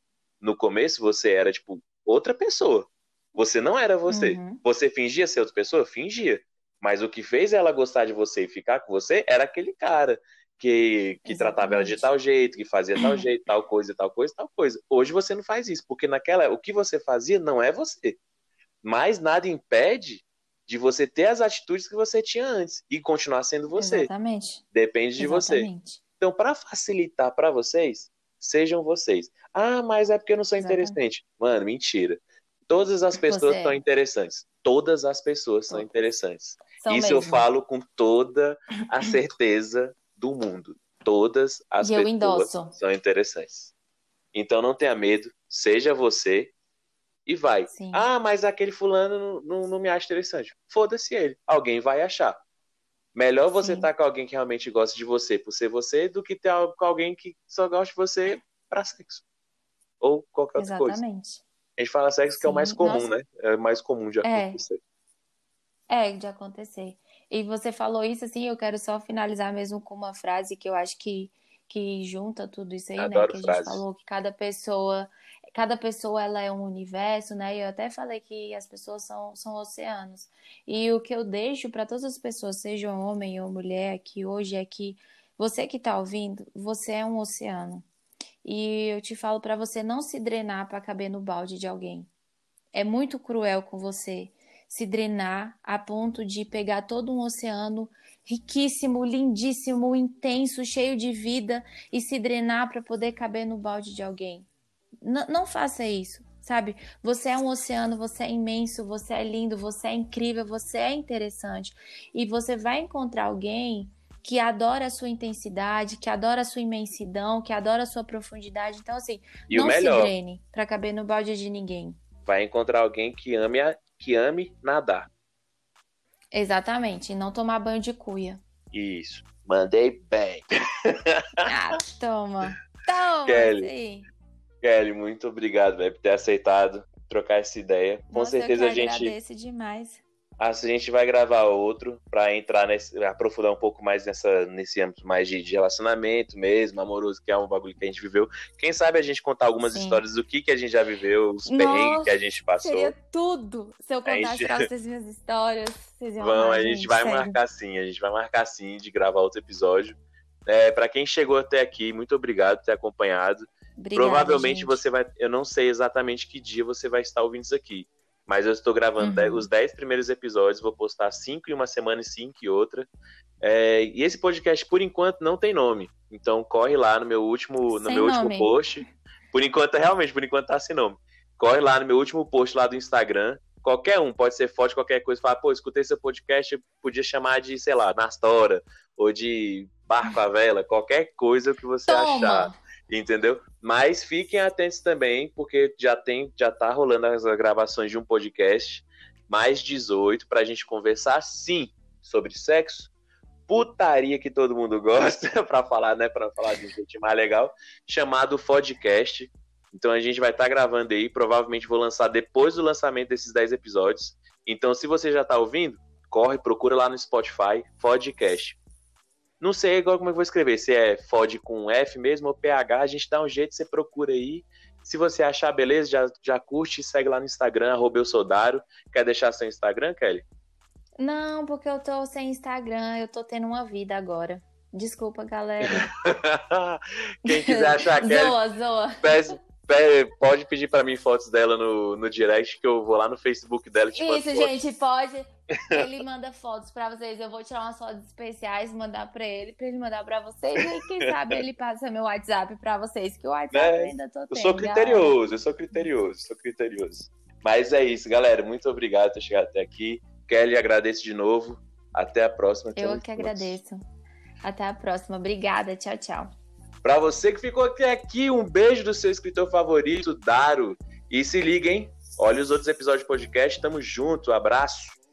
No começo você era, tipo, outra pessoa. Você não era você. Uhum. Você fingia ser outra pessoa? Fingia. Mas o que fez ela gostar de você e ficar com você era aquele cara que, que tratava ela de tal jeito, que fazia tal jeito, tal coisa, tal coisa, tal coisa. Hoje você não faz isso, porque naquela o que você fazia não é você. Mas nada impede de você ter as atitudes que você tinha antes e continuar sendo você. Exatamente. Depende de Exatamente. você. Então, para facilitar para vocês, sejam vocês. Ah, mas é porque eu não sou interessante. Mano, mentira. Todas as pessoas Você... são interessantes. Todas as pessoas são interessantes. São Isso mesmo. eu falo com toda a certeza do mundo. Todas as e pessoas são interessantes. Então não tenha medo, seja você e vai. Sim. Ah, mas aquele fulano não, não, não me acha interessante. Foda-se ele. Alguém vai achar. Melhor você estar tá com alguém que realmente gosta de você por ser você do que ter com alguém que só gosta de você para sexo ou qualquer outra Exatamente. coisa. A gente fala sexo Sim. que é o mais comum, Nossa. né? É o mais comum de é. acontecer. É. é, de acontecer. E você falou isso, assim, eu quero só finalizar mesmo com uma frase que eu acho que, que junta tudo isso aí, né? Adoro né? Que frase. a gente falou que cada pessoa, cada pessoa ela é um universo, né? Eu até falei que as pessoas são, são oceanos. E o que eu deixo para todas as pessoas, seja homem ou mulher, que hoje é que você que está ouvindo, você é um oceano. E eu te falo para você não se drenar para caber no balde de alguém. É muito cruel com você se drenar a ponto de pegar todo um oceano riquíssimo, lindíssimo, intenso, cheio de vida e se drenar para poder caber no balde de alguém. N não faça isso, sabe? Você é um oceano, você é imenso, você é lindo, você é incrível, você é interessante e você vai encontrar alguém que adora a sua intensidade, que adora a sua imensidão, que adora a sua profundidade. Então, assim, e não melhor, se drene para caber no balde de ninguém. Vai encontrar alguém que ame, a, que ame nadar. Exatamente, e não tomar banho de cuia. Isso. Mandei bem. Ah, toma. Toma. Kelly, sim. Kelly muito obrigado véio, por ter aceitado trocar essa ideia. Com Nossa, certeza eu a gente agradeço demais. A gente vai gravar outro para entrar nesse, aprofundar um pouco mais nessa, nesse âmbito mais de, de, relacionamento mesmo, amoroso, que é um bagulho que a gente viveu. Quem sabe a gente contar algumas Sim. histórias do que, que a gente já viveu, os Nossa, perrengues que a gente passou. Seria tudo se eu contasse gente... vocês minhas histórias. Vocês iam Vão, a gente, gente vai sério. marcar sim, a gente vai marcar sim de gravar outro episódio. É, para quem chegou até aqui, muito obrigado por ter acompanhado. Obrigada, Provavelmente gente. você vai. Eu não sei exatamente que dia você vai estar ouvindo isso aqui. Mas eu estou gravando uhum. os 10 primeiros episódios, vou postar 5 em uma semana e 5 em outra. É, e esse podcast, por enquanto, não tem nome. Então corre lá no meu último, no meu último post. Por enquanto, realmente, por enquanto tá sem nome. Corre lá no meu último post lá do Instagram. Qualquer um, pode ser foto, qualquer coisa. Fala, pô, escutei seu podcast, podia chamar de, sei lá, Nastora, ou de Barco à Vela, qualquer coisa que você Toma. achar entendeu? Mas fiquem atentos também, porque já tem, já tá rolando as gravações de um podcast mais 18 para a gente conversar sim sobre sexo, putaria que todo mundo gosta para falar, né, para falar de um jeito mais legal, chamado podcast. Então a gente vai estar tá gravando aí, provavelmente vou lançar depois do lançamento desses 10 episódios. Então se você já está ouvindo, corre, procura lá no Spotify, Fodcast. Não sei agora como eu vou escrever, se é Fod com F mesmo ou PH, a gente dá um jeito, você procura aí. Se você achar beleza, já, já curte e segue lá no Instagram, arroba eu sou Daro. Quer deixar seu Instagram, Kelly? Não, porque eu tô sem Instagram, eu tô tendo uma vida agora. Desculpa, galera. Quem quiser achar a Kelly, zoa, zoa. Peço, pode pedir para mim fotos dela no, no direct, que eu vou lá no Facebook dela. Tipo, Isso, gente, pode. Ele manda fotos para vocês. Eu vou tirar umas fotos especiais, mandar para ele, para ele mandar para vocês. E quem sabe ele passa meu WhatsApp para vocês, que o WhatsApp é, ainda tô tendo. Eu sou criterioso, eu sou criterioso, sou criterioso. Mas é isso, galera. Muito obrigado por ter chegado até aqui. Kelly, agradeço de novo. Até a próxima. Eu que agradeço. Até a próxima. Obrigada. Tchau, tchau. Para você que ficou até aqui, um beijo do seu escritor favorito, Daro. E se liga, hein? Olha os outros episódios do podcast. Tamo junto. Abraço.